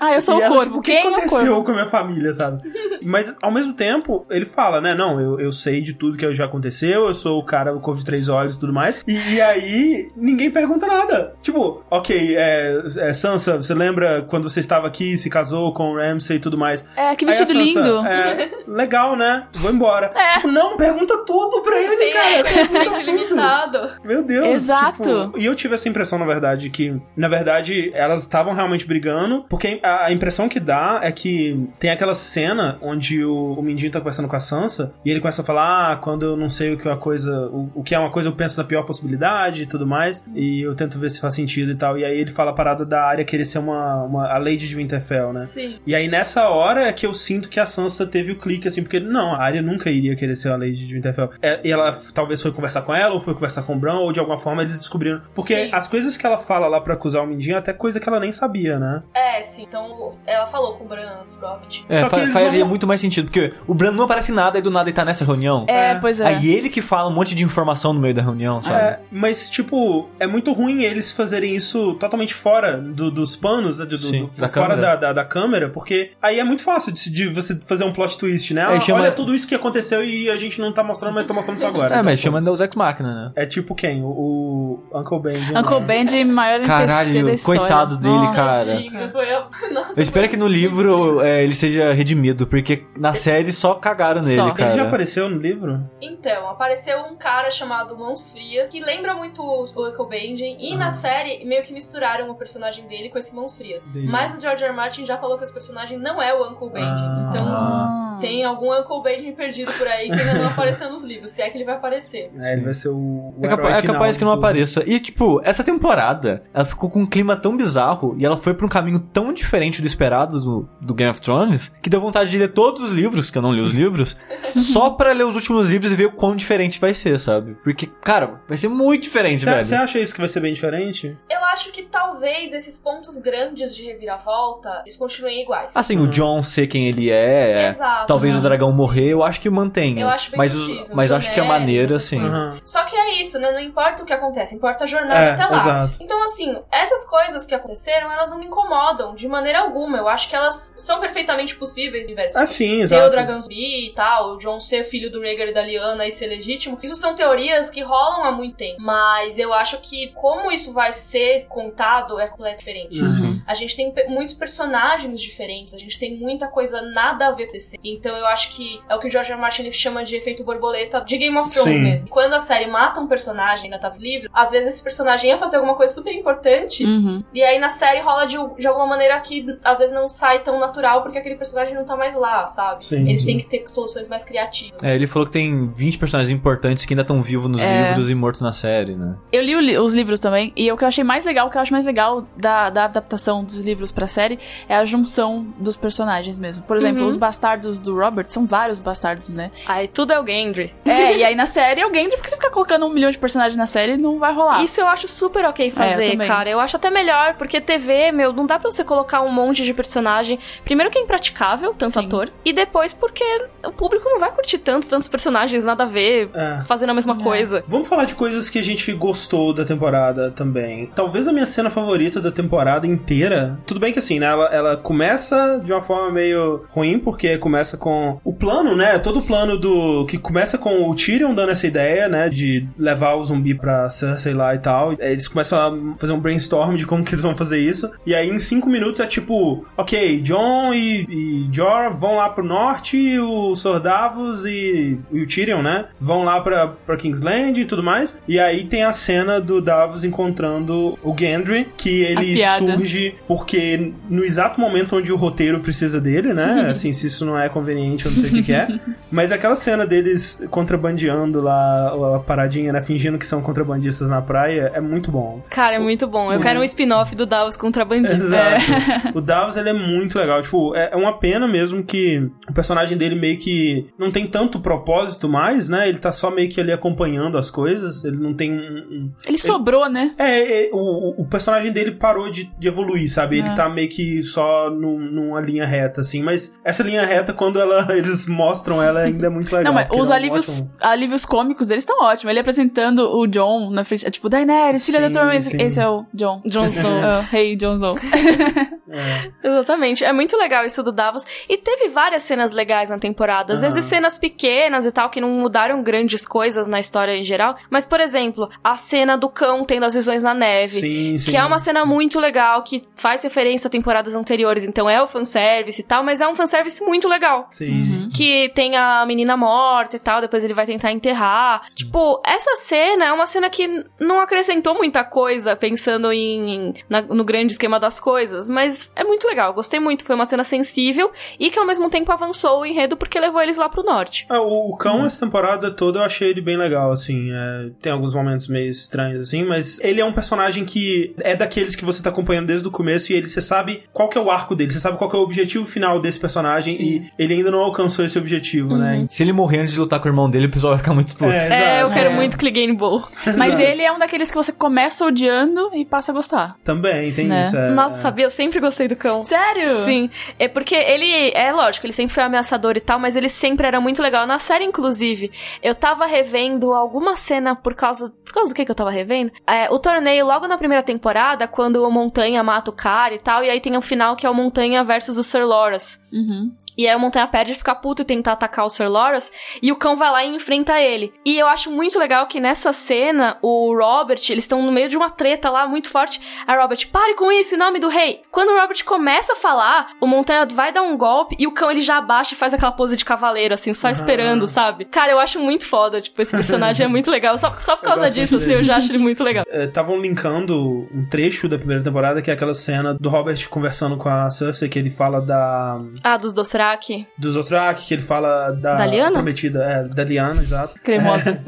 Ah, eu sou E o ela, corvo. tipo, o que Quem é o aconteceu corvo? com a minha família, sabe? Mas, ao mesmo tempo, ele fala, né? Não, eu, eu sei de tudo que já aconteceu, eu sou o cara, o corvo de três olhos e tudo mais. E, e aí, ninguém pergunta nada. Tipo, ok, é, é, Sansa, você lembra quando você estava aqui, se casou com o Ramsay e tudo mais? É, que vestido Sansa, lindo. É, legal, né? Vou embora. É. Tipo, não, pergunta tudo pra ele, Tem cara. Pergunta tudo. limitado. Meu Deus. Exato. tipo, e eu tive essa impressão, na verdade, que, na verdade, elas estavam realmente brigando, porque a, a impressão que dá é que tem aquela cena onde o, o Mindinho tá conversando com a Sansa, e ele começa a falar, ah, quando eu não sei o que é uma coisa, o, o que é uma coisa, eu penso na pior possibilidade e tudo mais, e eu tento ver se faz sentido e tal. E aí ele fala a parada da área querer ser uma, uma a Lady de Winterfell, né? Sim. E aí nessa hora é que eu sinto que a Sansa teve o clique, assim, porque não, a Arya nunca iria querer ser a Lady de Winterfell. É, e ela talvez foi conversar com ela, ou foi conversar com o Bran, ou de alguma forma eles descobriram. Porque Sim. as coisas que ela fala lá pra acusar o Mindinho é até coisa que ela nem sabia, né? É, sim. Então, ela falou com o Bran antes, provavelmente. É, Só que faria não- muito mais sentido, porque o Bran não aparece em nada e do nada ele tá nessa reunião. É, É. pois é. Aí ele que fala um monte de informação no meio da reunião, sabe? É, mas, tipo, é muito ruim eles fazerem isso totalmente fora do- dos panos, né, do, do- Sim, do- da fora câmera. da, da, da câmera, porque aí é muito fácil de, de você fazer um plot twist, né? É, Ah, chama- Olha tudo isso que aconteceu e a gente não tá mostrando, mas tá mostrando isso agora. É, Então, mas chama. Deus Ex Machina, né? É tipo quem? O, o Uncle Benji. Uncle Benji, maior NPC da Caralho, história. coitado dele, Nossa. cara. Foi eu. Nossa, Eu espero que no livro é, ele seja redimido, porque na série só cagaram nele, Só. cara. Ele já apareceu no livro? Então, apareceu um cara chamado Mãos Frias, que lembra muito o Uncle Benjen, e na Aham. série meio que misturaram o personagem dele com esse Mãos Frias. Entendi. Mas o George R. R. Martin já falou que esse personagem não é o Uncle Benjen. Ah. Então, Ah. tem algum Uncle Benjen perdido por aí que ainda não apareceu nos livros, se é que ele vai aparecer. É, ele vai ser o, o É, capa- herói é capaz que não tudo. apareça. E, tipo, essa temporada, ela ficou com um clima tão bizarro e ela foi pra um caminho tão diferente do esperado do, do Game of Thrones que deu vontade de ler todos os livros, que eu não li os livros, só pra ler os últimos livros e ver o quão diferente vai ser, sabe? Porque, cara, vai ser muito diferente, velho. Você acha isso que vai ser bem diferente? Eu acho que talvez esses pontos grandes de reviravolta, eles continuem iguais. Assim, o John ser quem ele é, Exato, talvez o dragão morrer, eu acho que mantenha. Eu acho bem mas os- possível. mas acho que a Daenerys, maneira, essas assim. Aham. Só que é isso, né? Não importa o que acontece, importa a jornada É, até lá. exato. Então, assim, essas coisas que aconteceram, elas não me incomodam de maneira alguma. Eu acho que elas são perfeitamente possíveis no universo. Ah, sim, Ter exato. o dragão zumbi e tal, o John ser filho do Rhaegar e da Lyanna e ser legítimo. Isso são teorias que rolam há muito tempo. Mas eu acho que como isso vai ser contado é completamente diferente. Uhum. A gente tem muitos personagens diferentes, a gente tem muita coisa nada a ver com esse. Então eu acho que é o que o George R. Martin ele chama de efeito borboleta de Game of Thrones Sim. mesmo. Quando a série mata um personagem na top livre, às vezes esse personagem ia fazer alguma coisa super importante. Uhum. E aí na série rola de, de alguma maneira que às vezes não sai tão natural porque aquele personagem não tá mais lá, sabe? Sim, Eles sim. têm que ter soluções mais criativas. É, ele falou que tem 20 personagens importantes que ainda estão vivos nos É. livros e mortos na série, né? Eu li os livros também, e o que eu achei mais legal, o que eu acho mais legal da, da adaptação dos livros pra série é a junção dos personagens mesmo. Por exemplo, Uhum. os bastardos do Robert são vários bastardos, né? Aí tudo é o Gendry. É, e aí na série é o Gendry, porque você ficar colocando um milhão de personagens na série, não vai rolar. Isso eu acho super ok É, eu fazer, cara. Eu acho até melhor, porque TV, meu, não dá pra você colocar um monte de personagem. Primeiro que é impraticável, tanto Sim. ator. E depois porque o público não vai curtir tanto, tantos personagens, nada a ver, É. fazendo a mesma É. coisa. Vamos falar de coisas que a gente gostou da temporada também. Talvez a minha cena favorita da temporada inteira. Tudo bem que assim, né? Ela, ela começa de uma forma meio ruim, porque começa com o plano, né? Todo o plano do. Que começa com o Tyrion dando essa ideia, né? De levar o zumbi pra Cersei lá e tal. Eles começam a fazer um brainstorm de como que eles vão fazer isso. E aí em cinco minutos é tipo, ok, John e, e Jorah vão lá pro norte, os Sordavos e, e o Tyrion, né? Vão lá pra, pra Kingsland e tudo mais. E aí tem a cena do Davos encontrando o Gendry, que ele surge porque no exato momento onde o roteiro precisa dele, né? Assim, se isso não é conveniente, eu não sei o que, que é. Mas aquela cena deles contrabandeando lá a paradinha, né? Fingindo que são contrabandistas na praia, é muito bom. Cara, é muito bom. Eu Uhum. quero um spin-off do Davos contrabandista. Exato. o Davos, ele é muito legal. Tipo, é é uma pena mesmo que o personagem dele meio que não tem tanto propósito mais, né? Ele tá só meio que ali acompanhando as coisas. Ele não tem um... um- Ele sobrou, né? É, é, o, o personagem dele parou de, de evoluir, sabe? Ele É. tá meio que só num- numa linha reta, assim. Mas essa linha reta, quando ela, eles mostram ela, ainda é muito legal. não, mas os é um alívios, ótimo- alívios cômicos deles estão ótimos. Ele apresentando o John na frente. É tipo, Daenerys, filha da tormenta. sim. Esse é o John. Jon Snow. Ah, hey, Jon Snow. É. Exatamente. É muito legal isso do Davos. E teve várias cenas legais na temporada. Às Aham. vezes cenas pequenas e tal, que não mudaram grandes coisas na história em geral. Mas, por exemplo, a cena do cão tendo as visões na neve. Sim, sim. Que é uma cena muito legal, que faz referência a temporadas anteriores. Então é o fanservice e tal, mas é um fanservice muito legal. Sim. Que tem a menina morta e tal, depois ele vai tentar enterrar. Tipo, essa cena é uma cena que não acrescentou muita coisa, pensando em na- no grande esquema das coisas, mas é muito legal. Gostei muito. Foi uma cena sensível e que ao mesmo tempo avançou o enredo porque levou eles lá pro norte. Ah, o, o cão, essa temporada toda, eu achei ele bem legal, assim. É, tem alguns momentos meio estranhos, assim, mas ele é um personagem que é daqueles que você tá acompanhando desde o começo e ele, você sabe qual que é o arco dele, você sabe qual que é o objetivo final desse personagem e ele ainda não alcançou esse objetivo, né? Se ele morrer antes de lutar com o irmão dele, o pessoal vai ficar muito expulso. É, É, eu quero É. muito Clegane Bowl. Mas ele é um daqueles que você começa odiando e passa a gostar. Também tem Né? isso. é, Nossa, é. sabia? Eu sempre gostei do cão. Sério? Sim, é porque ele, é lógico, ele sempre foi ameaçador e tal, mas ele sempre era muito legal. Na série, inclusive, eu tava revendo alguma cena por causa. Por causa do que que eu tava revendo? É, o torneio, logo na primeira temporada, quando o Montanha mata o cara e tal, e aí tem o final que é o Montanha versus o Sir Loras. Uhum. E aí o Montanha perde de ficar puto e tentar atacar o Sir Loras, e o cão vai lá e enfrenta ele. E eu acho muito legal que nessa cena, o Robert, eles estão no meio de uma treta lá muito forte. A Robert, pare com isso em nome do rei. Quando o Robert começa a falar, o Montanha vai dar um golpe e o cão ele já abaixa e faz aquela pose de cavaleiro, assim, só esperando, sabe? Cara, eu acho muito foda, tipo, esse personagem é muito legal. Só, só por causa disso, assim, eu já acho ele muito legal. Estavam linkando um trecho da primeira temporada, que é aquela cena do Robert conversando com a Cersei, que ele fala da Ah, dos Dothraki. dos Dothraki, que ele fala da, Da Lyanna? prometida, é, da Liana, exato. Cremosa.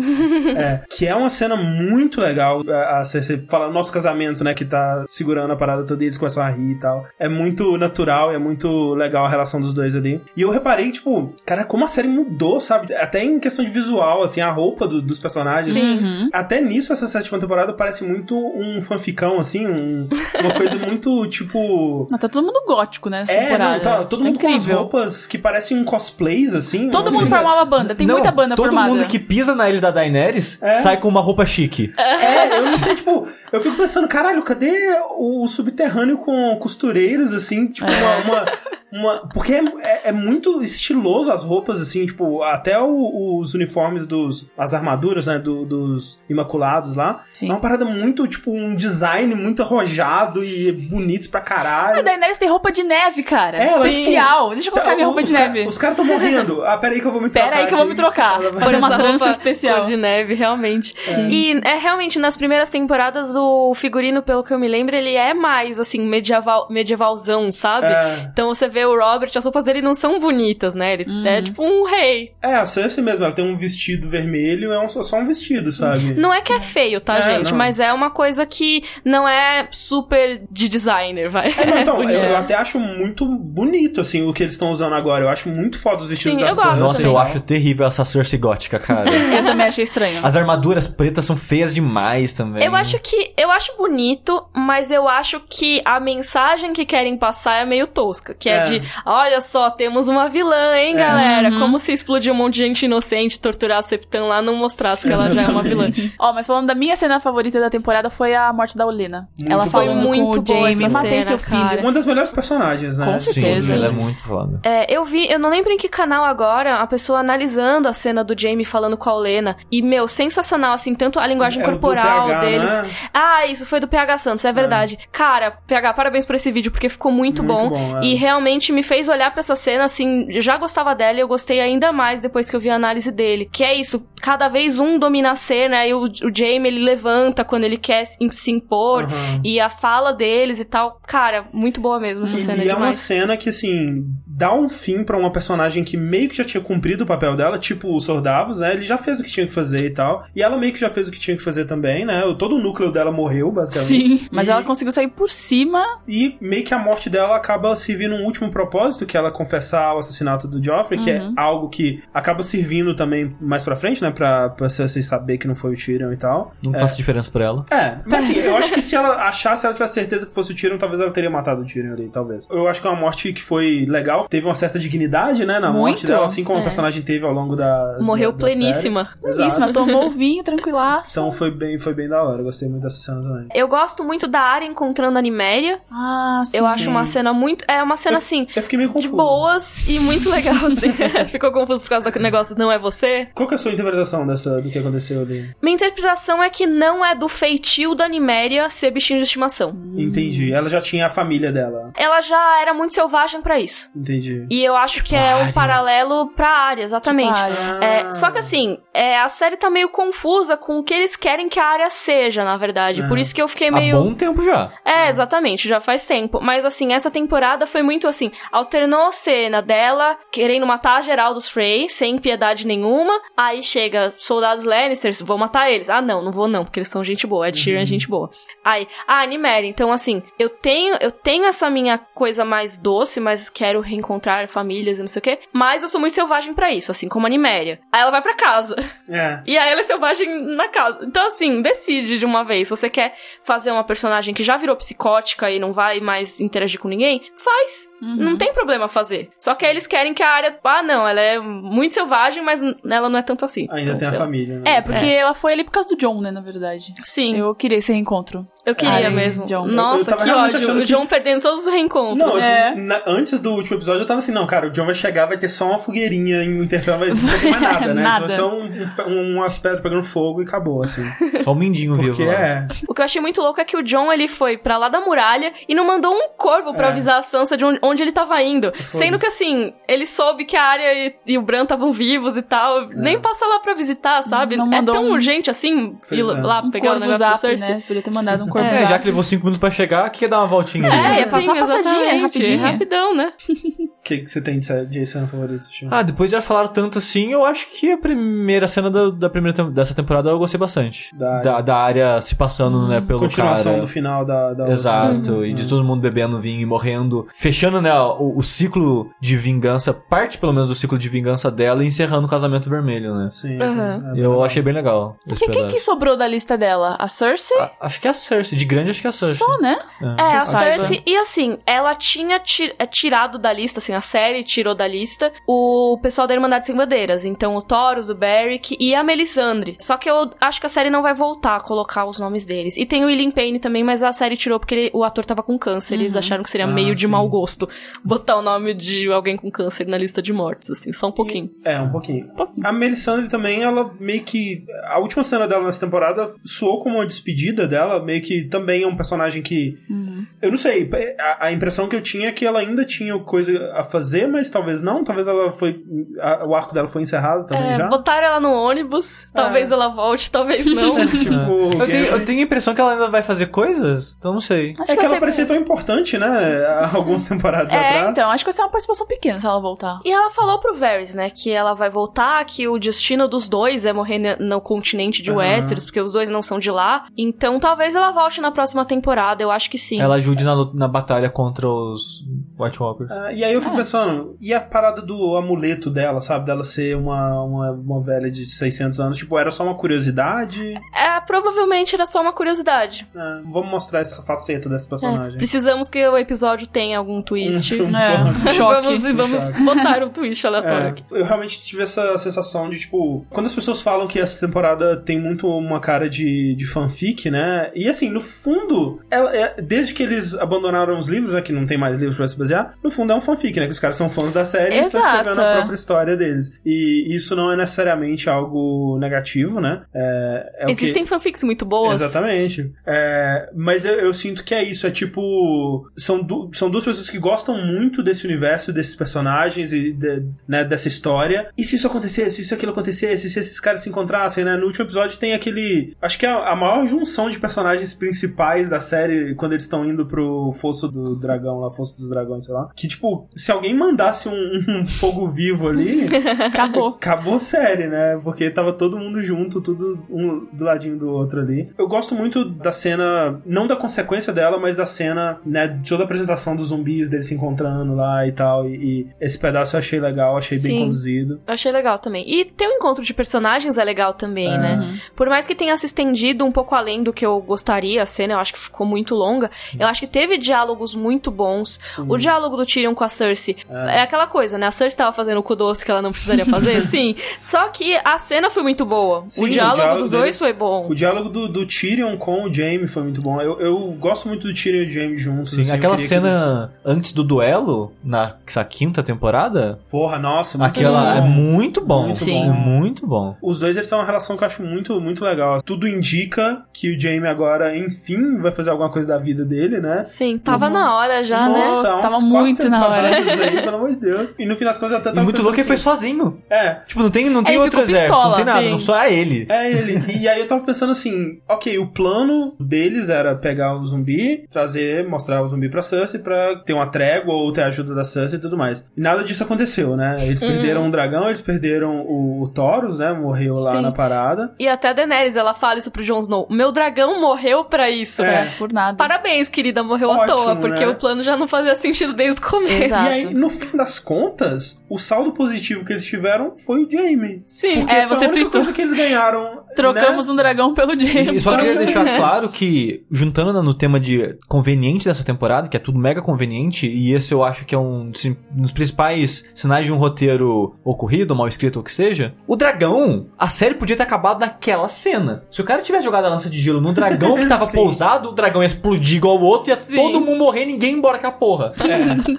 É, que é uma cena muito legal. A a Cersei fala nosso casamento, né, que tá segurando a parada toda e eles começam a rir e tal. É muito natural, é muito legal a relação dos dois ali. E eu reparei, tipo, cara, como a série mudou, sabe? Até em questão de visual, assim, a roupa do- dos personagens. Uhum. Até nisso, essa sétima temporada parece muito um fanficão, assim, um- uma coisa muito, tipo... Mas tá todo mundo gótico, né? Nessa É, temporada. não, tá, todo Tá mundo com as incrível. roupas que parecem um cosplays, assim. Todo assim. mundo formava banda. Tem Não, muita banda todo formada. mundo que pisa na ilha da Daenerys É. sai com uma roupa chique. É, eu não sei, tipo, eu fico pensando, caralho, cadê o subterrâneo com costureiros, assim, tipo, uma, uma, uma- Porque é, é- é muito estiloso as roupas, assim, tipo, até o- os uniformes dos. as armaduras, né, do- dos Imaculados lá. Sim. É uma parada muito, tipo, um design muito arrojado e bonito pra A caralho. Daenerys tem roupa de neve, cara. É, ela- Especial. Deixa eu colocar Tá, minha roupa de ca- neve. Os caras tão morrendo. Ah, peraí que eu vou me trocar. Pera aí que eu vou me trocar. Fazer uma trança especial. de neve, realmente. E é realmente, nas primeiras temporadas, o figurino, pelo que eu me lembro, ele é mais, assim, medieval, medievalzão, sabe? É. Então você vê o Robert, as roupas dele não são bonitas, né? Ele Uhum. é tipo um rei. É, a Cersei mesmo, ela tem um vestido vermelho, é um- só um vestido, sabe? Não é que é feio, tá, É, gente? não. Mas é uma coisa que não é super de designer, vai. É, não, então, eu, eu até acho muito bonito, assim, o que eles estão usando agora. Eu acho muito foda os vestidos Sim, da eu gosto Cersei. Nossa, também. eu acho terrível essa Cersei gótica, cara. Eu também achei estranho. As armaduras pretas são feias demais também. Eu acho que. Eu acho bonito, mas eu acho que a mensagem que querem passar é meio tosca. Que é, É. de: olha só, temos uma vilã, hein, É. galera? Uhum. Como se explodir um monte de gente inocente, torturar a Septão lá, não mostrasse que ela já é uma vilã. Ó, mas falando da minha cena favorita da temporada foi a morte da Olena. Ela Foi muito com o boa essa matei cena, seu filho. cara. Uma das melhores personagens, né? Com Sim, certeza. ela é muito foda. É, eu vi, eu não lembro em que canal agora, a pessoa analisando a cena do Jamie falando com a Olena. E, meu, sensacional, assim, tanto a linguagem É corporal PH, deles. né? Ah, isso foi do PH Santos, é verdade. Cara, PH, parabéns por esse vídeo, porque ficou muito, Muito bom. bom, é. E realmente me fez olhar pra essa cena, assim, já gostava dela e eu gostei ainda mais depois que eu vi a análise dele. Que é isso, cada vez um domina a cena, e o, o Jamie, ele levanta quando ele quer se se impor. Aham. E a fala deles e tal. Cara, muito boa mesmo essa cena E é uma cena que, assim, dá um fim pra uma personagem que meio que já tinha cumprido o papel dela, tipo os Sordavos, né? Ele já fez o que tinha que fazer e tal. E ela meio que já fez o que tinha que fazer também, né? O- Todo o núcleo dela morreu, basicamente. Sim, mas E- ela conseguiu sair por cima. E meio que a morte dela acaba servindo um último propósito, que é ela confessar o assassinato do Joffrey, que é Uhum. algo que acaba servindo também mais pra frente, né? Pra, pra Cersei saber que não foi o Tyrion e tal. Não faz diferença pra ela. É, mas assim, eu acho que se ela achasse, se ela tivesse certeza que fosse o Tyrion, talvez ela teria matado o Tyrion ali, talvez. Eu acho que é uma morte que foi legal, teve uma certa dignidade, né, na morte Muito. dela, assim como É. a personagem teve ao longo da. Morreu da- da pleníssima. Isso, mas tomou o vinho, tranquilaço. Então foi bem, foi bem da hora, eu gostei muito dessa cena também. Eu gosto muito da Arya encontrando a Niméria. Ah, sim. Eu acho uma cena muito. É uma cena assim. Eu fiquei meio De confuso. boas e muito legal, assim. Ficou confuso por causa do negócio não é você? Qual que é a sua interpretação interpretação dessa, do que aconteceu ali? Minha interpretação é que não é do feitio da Niméria ser bichinho de estimação. Entendi. Ela já tinha a família dela. Ela já era muito selvagem pra isso. Entendi. E eu acho que é um paralelo pra área, exatamente. Tipo. É, Ah. só que assim, é, a série tá meio confusa com o que eles querem que a área seja, na verdade. Ah. Por isso que eu fiquei Há meio. bom tempo já. É, exatamente, já faz tempo. Mas assim, essa temporada foi muito assim: alternou a cena dela querendo matar geral dos Frey, sem piedade nenhuma. Aí chega soldados Lannisters, vou matar eles. Ah, não, não vou não, porque eles são gente boa. Ed Sheeran é gente boa. Aí, ah, Niméria. Então, assim, eu tenho, eu tenho essa minha coisa mais doce, mas quero reencontrar famílias e não sei o quê. Mas eu sou muito selvagem pra isso, assim como a Niméria. Aí ela vai pra casa. É. E aí ela é selvagem na casa. Então, assim, decide de uma vez. Se você quer fazer uma personagem que já virou psicótica e não vai mais interagir com ninguém, faz. Não tem problema fazer. Só que aí eles querem que a área. Ah, não, ela é muito selvagem, mas ela não é tanto assim. Ainda Então, tem a família, né? É, porque ela foi ali por causa do John, né, na verdade. Sim, eu, Eu queria esse reencontro. Queria Ai, mesmo. John. Eu Nossa, que ódio. O que- John perdendo todos os reencontros. Não, É. na- antes do último episódio eu tava assim, não, cara, o John vai chegar, vai ter só uma fogueirinha em Interfell, vai não vai ter mais nada, né? Nada. Só vai ter um, um, um aspecto pegando fogo e acabou, assim. Só um mindinho vivo Porque lá. é. O que eu achei muito louco é que o John, ele foi pra lá da muralha e não mandou um corvo pra É. avisar a Sansa de onde, ele tava indo. Sendo que, assim, ele soube que a Arya e, e o Bran estavam vivos e tal. Nem passa lá pra visitar, sabe? Não é mandou tão um- urgente, assim, ir é. lá Um pegar o negócio da zap, Cersei. né? Podia ter mandado um corvo É, zap. já que levou cinco minutos pra chegar, que ia dar uma voltinha ali. É, ia passar sim, uma passadinha, exatamente. rapidinho. Rapidão, né? O que, que você tem de, cena favorita, Steve? Ah, depois de já falaram tanto assim, eu acho que a primeira cena da, da primeira dessa temporada eu gostei bastante. Da área. Da, da área se passando, né, pelo Continuação cara. do final da, da. Exato, e de todo mundo bebendo vinho e morrendo. Fechando, né, o, o ciclo de vingança, parte pelo menos do ciclo de vingança dela e encerrando o casamento vermelho, né? Sim. É, é Eu achei bem legal. Porque quem que sobrou da lista dela? A Cersei? A- acho que é a Cersei. De grande, acho que é a Cersei. Só, né? É, a saiba. Cersei. E assim, ela tinha ti- é, tirado da lista, assim, a série tirou da lista o pessoal da Irmandade Sem Bandeiras. Então, o Taurus, o Beric e a Melisandre. Só que eu acho que a série não vai voltar a colocar os nomes deles. E tem o William Payne também, mas a série tirou porque ele- o ator tava com câncer. Eles acharam que seria Ah, meio de sim. mau gosto botar o nome de alguém com câncer na lista de mortes, assim, só um pouquinho. É, um pouquinho. A Melisandre também, ela meio que. A última cena dela nessa temporada soou como uma despedida dela, meio que também é um personagem que. Eu não sei, a, a impressão que eu tinha é que ela ainda tinha coisa a fazer, mas talvez não. Talvez ela foi. a- o arco dela foi encerrado também É, já. botaram ela no ônibus, talvez ela volte, talvez não. tipo, Eu tenho, eu tenho a impressão que ela ainda vai fazer coisas, então não sei. Acho É que vai ela ser- parecia tão importante, né? Há algumas temporadas É, atrás. então, acho que vai ser uma participação pequena se ela voltar. E ela falou pro Varys, né, que ela vai voltar, que o destino dos dois é morrer no continente de Aham. Westeros, porque os dois não são de lá. Então talvez ela volte na próxima temporada, eu acho que sim. Ela ajude na, na batalha contra os White Walkers. Ah, e aí eu fico É. pensando, e a parada do amuleto dela, sabe? Dela ser uma, uma, uma velha de 600 anos, tipo, era só uma curiosidade? É, provavelmente era só uma curiosidade. Ah, vamos mostrar essa faceta dessa É, personagem. precisamos que o episódio tenha algum twist. Um- um É, choque. vamos vamos choque. botar um twist aleatório É, aqui. eu realmente tive essa sensação de, tipo, quando as pessoas falam que essa temporada tem muito uma cara de, de fanfic, né? E assim, no fundo, ela, é- desde que eles abandonaram os livros, né? Que não tem mais livros pra se basear, no fundo é um fanfic, né? Que os caras são fãs da série e estão Exato, escrevendo a é. própria história deles. E isso não é necessariamente algo negativo, né? É, é o que- Existem fanfics muito boas. Exatamente. É, mas eu, eu sinto que é isso. É tipo. São, du- são duas pessoas que gostam muito desse universo, desses personagens e de- né, dessa história. E se isso acontecesse, se isso aquilo acontecesse, se esses caras se encontrassem, né? No último episódio tem aquele. Acho que é a, a maior junção de personagens principais da série quando eles estão indo pro Fosso do Dragão, lá, Fosso dos Dragões, sei lá. Que, tipo, se alguém mandasse um, um fogo vivo ali. Acabou. Acabou a série, né? Porque tava todo mundo junto, tudo um do ladinho do outro ali. Eu gosto muito da cena, não da consequência dela, mas da cena, né? De toda a apresentação dos zumbis, deles se encontrando lá e tal. E, e esse pedaço eu achei legal, achei bem Sim. conduzido. Eu achei legal também. E ter um encontro de personagens é legal também, É. né? Por mais que tenha se estendido um pouco além do que eu gostaria, a cena eu acho que ficou muito longa, eu acho que teve diálogos muito bons. O diálogo do Tyrion com a Cersei é. aquela coisa, né? A Cersei tava fazendo o cu doce que ela não precisaria fazer, sim. Só que a cena foi muito boa. Sim, o, diálogo o diálogo dos dele- dois foi bom. O diálogo do, do Tyrion com o Jaime foi muito bom. Eu, eu gosto muito do Tyrion e do Jaime juntos. Sim, assim, aquela que eles- cena antes do duelo, na essa quinta temporada, Porra, nossa, muito aquela bom. é muito bom. Muito Sim. É muito bom. Os dois eles têm uma relação que eu acho muito, muito legal. Tudo indica que o Jaime agora, enfim, vai fazer alguma coisa da vida dele, né? Sim, tava na hora já, né? Nossa, Tava muito na hora. Aí, pelo amor de Deus. E no fim das contas eu até E tava muito louco que ele foi sozinho. assim, É, Tipo, não tem, não tem Ele outro exército, não pistola, tem nada, sim. não só é ele. É ele. E aí eu tava pensando assim, ok, o plano deles era pegar o zumbi, trazer, mostrar o zumbi pra Cersei pra ter uma trégua ou ter a ajuda da Cersei e tudo mais. E nada disso aconteceu, né? Eles perderam um dragão, eles perderam o, o Taurus, né? Morreu lá Sim. na parada. E até a Daenerys, ela fala isso pro Jon Snow. Meu dragão morreu pra isso. É. Por nada. Parabéns, querida, morreu à Ótimo, toa, porque né? o plano já não fazia sentido desde o começo. Exato. E aí, no fim das contas, o saldo positivo que eles tiveram foi o Jaime. Sim, Porque é, foi você a única tweetou. coisa que eles ganharam. Trocamos né? um dragão pelo Jaime. E só queria deixar claro que, juntando no tema de conveniente dessa temporada, que é tudo mega conveniente, e esse eu acho que é um dos dos principais sinais de um roteiro ocorrido, mal escrito ou o que seja, o dragão, a série podia ter acabado naquela cena. Se o cara tivesse jogado a lança de gelo no dragão que tava pousado, o dragão ia explodir igual o outro, ia Sim. todo mundo morrer e ninguém ir embora com a porra.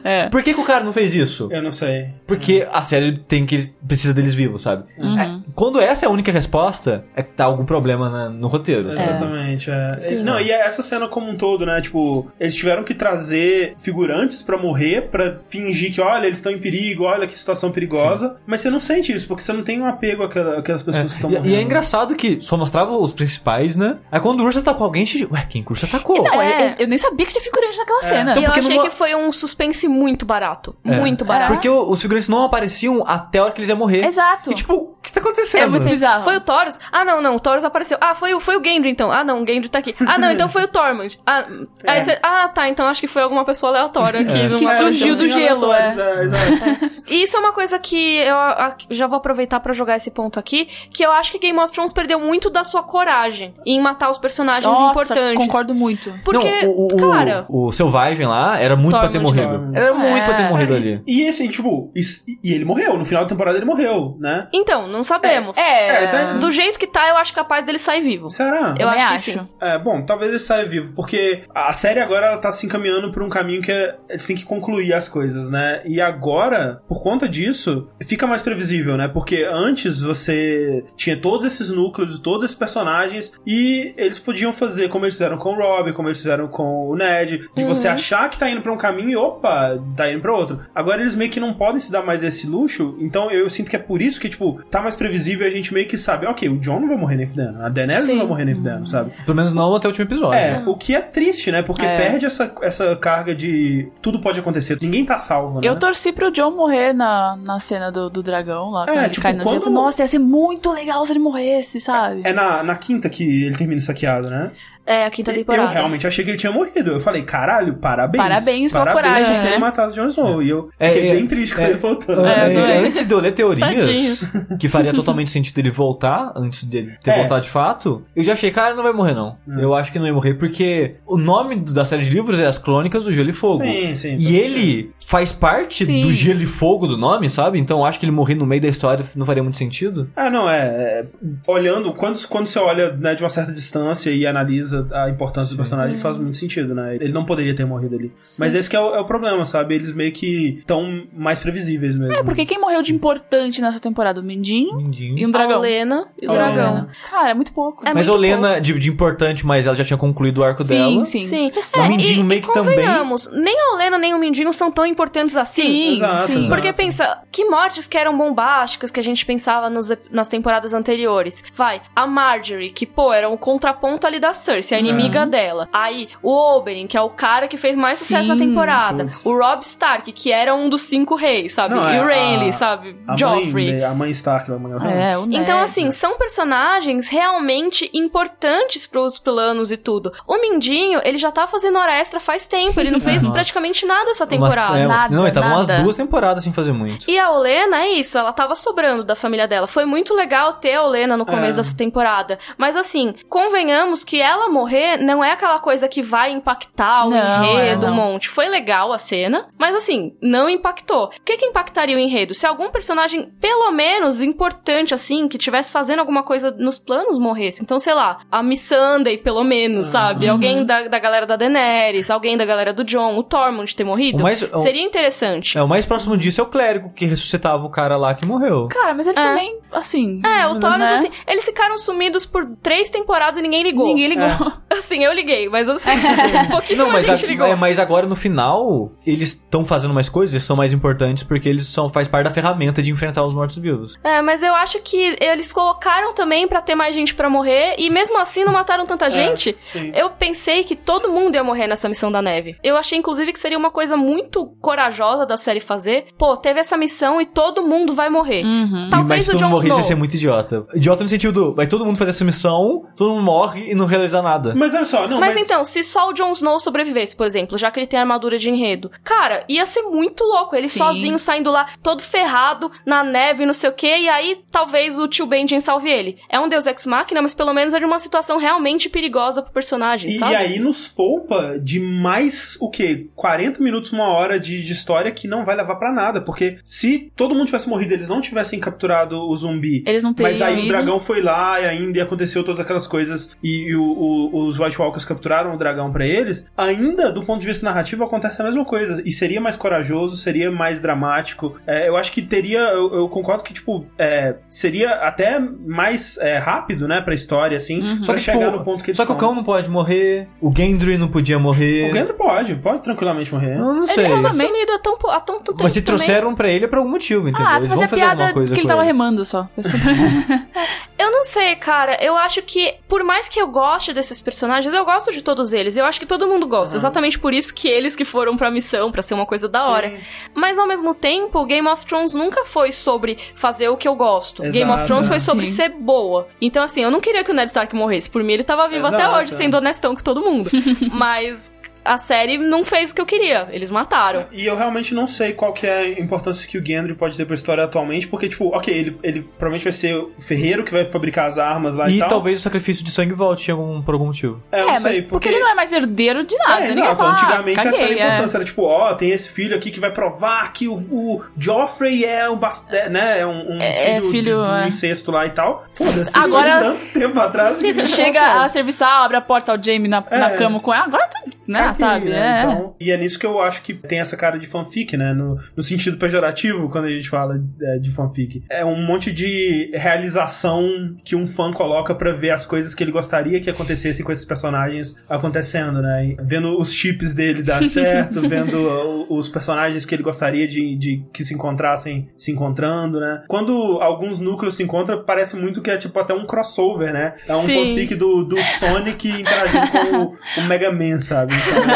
É. Por que, que o cara não fez isso? Eu não sei. Porque a série tem que precisa deles vivos, sabe? Uhum. É, quando essa é a única resposta, é tá algum problema na- no roteiro. sabe? Exatamente, é. Sim. Não, e essa cena como um todo, né? Tipo, eles tiveram que trazer figurantes pra morrer, pra fingir que, olha, eles estão em perigo, olha que situação perigosa. Mas você não sente isso, porque você não tem um apego àquela- àquelas pessoas que estão morrendo. e é engraçado que só mostrava os principais, né? Aí quando o urso atacou alguém, a gente. Ué, quem urso atacou? Não, É. eu, eu nem sabia que tinha figurante naquela cena. Então, e eu achei não- que foi um suspense muito barato. É. Muito barato. Porque os figurantes não apareciam até a hora que eles iam morrer. Exato. E tipo, o que tá acontecendo? É muito bizarro. Foi o Taurus? Ah, não, não. O Taurus apareceu. Ah, foi o, foi o Gendry, então. Ah, não, o Gendry tá aqui. Ah, não, então foi o Tormund. Ah, aí É. você- ah, tá, então acho que foi alguma pessoa aleatória aqui. É. Que É, surgiu do gelo, é, exato. E isso é uma coisa que eu a- já vou aproveitar pra jogar esse ponto aqui, que eu acho que Game of Thrones perdeu muito da sua coragem em matar os personagens Nossa, importantes. concordo muito. Porque, não, o, o, cara, o, o Selvagem lá era muito pra ter Tormund. morrido. Tormund. Era muito pra ter É. morrido ali. E assim, tipo, e, e ele morreu. No final da temporada ele morreu, né? então, não sabemos. É, É, daí- Do jeito que tá, eu acho capaz dele sair vivo. Será? Eu também acho que sim. É, bom, talvez ele saia vivo, porque a série agora ela tá se encaminhando por um caminho que é, eles têm que concluir as coisas, né? E agora, por conta disso, fica mais previsível, né? Porque antes você tinha todos esses núcleos, todos esses personagens, e eles podiam fazer como eles fizeram com o Rob, como eles fizeram com o Ned, de você achar que tá indo pra um caminho e opa, tá indo pra outro. Agora eles meio que não podem se dar mais esse luxo, então eu sinto que é por isso que, tipo, tá mais previsível e a gente meio que sabe, ok, o John não vai morrer nem fudendo, a Daenerys Sim. não vai morrer nem fudendo, sabe? Pelo menos não até o último episódio. É, o que é triste, né? Porque É. perde essa, essa carga de tudo pode acontecer, ninguém tá salvo, né? Eu torci pro John morrer na, na cena do, do dragão lá, quando É, tipo, cai no quando-. Nossa, ia ser muito legal se ele morresse, sabe? É na, na quinta que ele termina saqueado, né? É, a quinta Eu temporada. realmente achei que ele tinha morrido. Eu falei, caralho, parabéns. Parabéns pela coragem, por ter né? matado o Jon Snow. E eu É, fiquei é, bem triste com é. ele voltando. É, eu É, antes de eu ler teorias, Tadinho. que faria totalmente sentido ele voltar, antes de ele ter É. voltado de fato, eu já achei, cara, ele não vai morrer não. Eu acho que não ia morrer, porque o nome da série de livros é As Crônicas do Gelo e Fogo. Sim, sim. E ele faz parte Sim. do gelo e fogo do nome, sabe? Então eu acho que ele morrer no meio da história não faria muito sentido. Ah, não, é. é, olhando, quando, quando você olha né, de uma certa distância e analisa a importância do personagem, faz muito sentido, né? Ele não poderia ter morrido ali. Mas esse que é o, é o problema, sabe? Eles meio que estão mais previsíveis mesmo. É, porque quem morreu de importante nessa temporada? O Mindinho Mindinho. e um A dragão. Olena e o A dragão. Olena. Cara, é muito pouco. É mas a muito Olena, de, de importante, mas ela já tinha concluído o arco Sim, dela. sim. Sim. O É, Mindinho e, meio e que também. convenhamos, nem a Olena nem o Mindinho são tão importantes assim. Sim, Exato, sim. exato. Porque pensa, que mortes que eram bombásticas que a gente pensava nos nas temporadas anteriores? Vai, a Marjorie, que, pô, era um contraponto ali da Cersei, a inimiga dela. Aí, o Oberyn, que é o cara que fez mais sucesso na Sim, temporada. putz. O Rob Stark, que era um dos cinco reis, sabe? Não, e é, o Renly, a- sabe? A Joffrey. Mãe, a mãe Stark, a mãe É, o Então, Ned. assim, são personagens realmente importantes pros planos e tudo. O Mindinho, ele já tá fazendo hora extra faz tempo, ele não fez praticamente nada essa temporada. Umas- é, Nada, não, ele tava umas nada. duas temporadas sem fazer muito. E a Olena é isso, ela tava sobrando da família dela. Foi muito legal ter a Olena no começo É. dessa temporada. Mas assim, convenhamos que ela morrer não é aquela coisa que vai impactar o Não, enredo, é, um monte. Foi legal a cena, mas assim, não impactou. O que que impactaria o enredo? Se algum personagem, pelo menos, importante, assim, que tivesse fazendo alguma coisa nos planos morresse. Então, sei lá, a Missandei, pelo menos, sabe? Alguém da, da galera da Daenerys, alguém da galera do John, o Tormund ter morrido. O mais- o- Seria interessante. É, o mais próximo disso é o clérigo que ressuscitava o cara lá que morreu. Cara, mas ele É. também, assim. É, o Thoros, né? assim, eles ficaram sumidos por três temporadas e ninguém ligou. Ninguém ligou. Assim, eu liguei, mas assim, pouquíssima Não, mas, gente a- ligou. é, mas agora no final, eles estão fazendo mais coisas, eles são mais importantes porque eles são faz parte da ferramenta de enfrentar os mortos-vivos. É, mas eu acho que eles colocaram também pra ter mais gente pra morrer e mesmo assim não mataram tanta gente. sim. Eu pensei que todo mundo ia morrer nessa missão da neve. Eu achei inclusive que seria uma coisa muito corajosa da série fazer. Pô, teve essa missão e todo mundo vai morrer. Uhum. Talvez o todo Snow. ia ser muito idiota. Idiota no sentido do, vai todo mundo fazer essa missão, todo mundo morre e não realiza nada. Mas olha só, não, mas, mas, então, se só o Jon Snow sobrevivesse, por exemplo, já que ele tem armadura de enredo, cara, ia ser muito louco. Ele Sim. sozinho saindo lá, todo ferrado, na neve, não sei o quê, e aí talvez o tio Benjen salve ele. É um deus ex-máquina, mas pelo menos é de uma situação realmente perigosa pro personagem, E, sabe? e aí nos poupa de mais, o quê? 40 minutos, uma hora de, de história que não vai levar pra nada. Porque se todo mundo tivesse morrido e eles não tivessem capturado o zumbi. Eles não teriam Mas aí ido. o dragão foi lá e ainda e aconteceu todas aquelas coisas e, e o- o- os White Walkers capturaram o dragão pra eles. Ainda, do ponto de vista narrativo, acontece a mesma coisa. E seria mais corajoso, seria mais dramático. É, eu acho que teria. Eu, eu concordo que, tipo, é, seria até mais é, rápido, né, pra história, assim. Uhum. Pra chegar no ponto que eles Só que o estão. cão não pode morrer, o Gendry não podia morrer. O Gendry pode, pode tranquilamente morrer. Eu não Ele sei. tá também- sumido há, tão, po- há tanto tempo Mas se também. trouxeram pra ele é por algum motivo, entendeu? Ah, Eles fazer vão a fazer piada alguma coisa que ele tava ele. remando só. Eu só- Eu não sei, cara. Eu acho que, por mais que eu goste desses personagens, eu gosto de todos eles. Eu acho que todo mundo gosta. Exatamente por isso que eles que foram pra missão, pra ser uma coisa da hora. Sim. Mas ao mesmo tempo, Game of Thrones nunca foi sobre fazer o que eu gosto. Exato, Game of Thrones é. foi sobre Sim. ser boa. Então, assim, eu não queria que o Ned Stark morresse. Por mim, ele tava vivo até Exato, hoje, é. sendo honestão com todo mundo. Mas a série não fez o que eu queria. Eles mataram. E eu realmente não sei qual que é a importância que o Gendry pode ter pra história atualmente, porque, tipo, ok, ele, ele provavelmente vai ser o ferreiro que vai fabricar as armas lá e, E tal. talvez o sacrifício de sangue volte algum, por algum motivo. É, eu É, não mas sei, porque... ele não é mais herdeiro de nada. É, exato. falar, Antigamente essa era a caguei, é. importância. Era tipo, ó, tem esse filho aqui que vai provar que o, o Joffrey é um bast... é, né, é um, um É, filho, filho, de, um é. incesto lá e tal. Foda-se, Agora- tanto tempo atrás. Chega a serviçal, abre a porta ao Jamie na, na É. cama com ela. Agora tu, né, sabe? né? É. Então, e é nisso que eu acho que tem essa cara de fanfic, né? No, no sentido pejorativo, quando a gente fala é, de fanfic. É um monte de realização que um fã coloca pra ver as coisas que ele gostaria que acontecessem com esses personagens acontecendo, né? E vendo os chips dele dar certo, vendo o- os personagens que ele gostaria de, de que se encontrassem se encontrando, né? Quando alguns núcleos se encontram, parece muito que é tipo até um crossover, né? É um Sim. fanfic do, do Sonic interagindo com o, o Mega Man, sabe? Então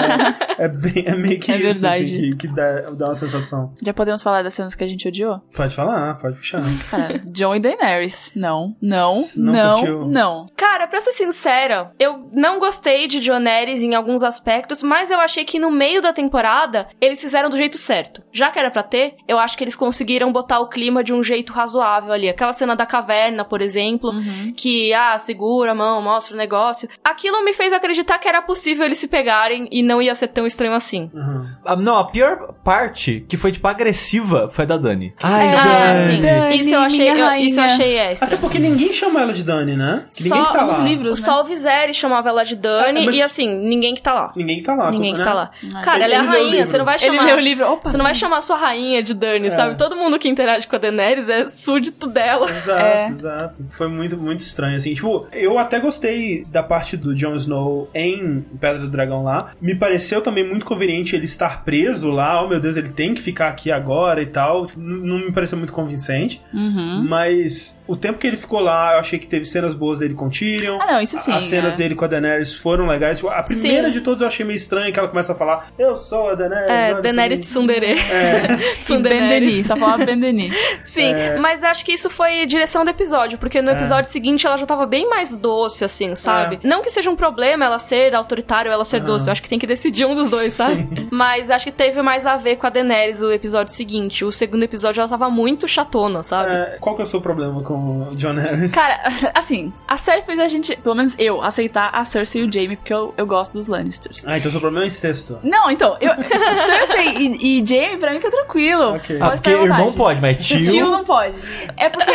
é, é, bem, é meio que É isso, verdade. assim, que, que dá, dá uma sensação. Já podemos falar das cenas que a gente odiou? Pode falar, pode puxar. Cara, John e Daenerys. Não, não, Não não, curtiu? não. Cara, pra ser sincera, eu não gostei de Joneris em alguns aspectos, mas eu achei que no meio da temporada eles fizeram do jeito certo. Já que era pra ter, eu acho que eles conseguiram botar o clima de um jeito razoável ali. Aquela cena da caverna, por exemplo, Uhum. que, ah, segura a mão, mostra o negócio. Aquilo me fez acreditar que era possível eles se pegarem e não ia ser tão estranho assim. Uhum. Ah, não, a pior parte, que foi, tipo, agressiva, foi a da Dani. Ai, É, Dani. Dani, isso eu achei, eu- isso eu achei extra. Até porque ninguém chama ela de Dani, né? Ninguém Só que tá os lá. livros. né? Só o Viserys chamava ela de Dani É, mas- e assim, ninguém que tá lá. Ninguém que tá lá. Ninguém que né? tá lá. Ah, Cara, ele- ela é a ele rainha, você não vai Ele chamar. leu o livro. Opa, Você não vai chamar a sua rainha de Dani, É. sabe? Todo mundo que interage com a Daenerys é súdito dela. Exato, É. exato. Foi muito, muito estranho, assim. Tipo, eu até gostei da parte do Jon Snow em Pedra do Dragão lá. Me pareceu também muito conveniente ele estar preso lá. Oh, meu Deus, ele tem que ficar aqui agora e tal. Não me pareceu muito convincente. Uhum. Mas o tempo que ele ficou lá, eu achei que teve cenas boas dele com Tyrion. Ah, não, isso sim. As cenas é. dele com a Daenerys foram legais. A primeira Sim. de todas eu achei meio estranha, que ela começa a falar: Eu sou a Daenerys. É, Daenerys pra mim." Tsundere. É, só falava Bendeni. Sim, mas acho que isso foi direção do episódio, porque no É. episódio seguinte ela já tava bem mais doce, assim, sabe? Não que seja um problema ela ser autoritária ou ela ser doce, Eu acho que tem que decidir um dos dois, sabe? Mas acho que teve mais a ver com a Daenerys o episódio seguinte. O segundo episódio ela tava muito chatona, sabe? É, qual que é o seu problema com o John Harris? Cara, assim, a série fez a gente, pelo menos eu, aceitar a Cersei e o Jaime, porque eu, eu gosto dos Lannisters. Ah, então seu problema é incesto. Não, então, eu, Cersei e, e Jaime, pra mim tá tranquilo. Ok. Ah, Pode porque ficar à irmão pode, mas tio. Tio não pode. É porque.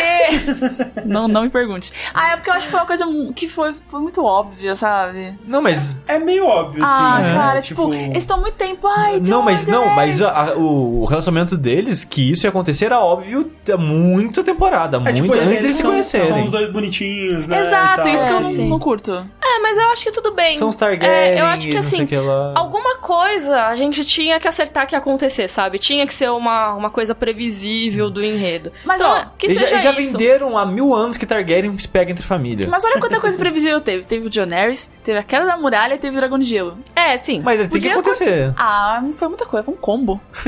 não, não me pergunte. Ah, é porque eu acho que foi uma coisa que foi, foi muito óbvia, sabe? Não, mas. É meio óbvio, Ah, assim. né? cara, tipo, eles estão muito tempo. Ai, Não, mas não, mas Daenerys. a- a- o, relacionamento deles, que isso ia acontecer, era óbvio há muita temporada, É, muito tipo, antes eles deles se conhecerem. são os dois bonitinhos, né? Exato, e isso que eu não, Sim. não curto. É, mas eu acho que tudo bem. São os É, Targaryens, eu acho que assim, que lá. alguma coisa a gente tinha que acertar que ia acontecer, sabe? Tinha que ser uma, uma coisa previsível do enredo. Mas, então, ó, que já, seja eles já isso. venderam há mil anos que Targaryen se pega entre família. Mas, Mas olha quanta coisa previsível teve. Teve o Daenerys, teve a queda da muralha e teve o dragão de gelo. É, sim. tem que acontecer. Ah, não foi muita coisa, foi um combo.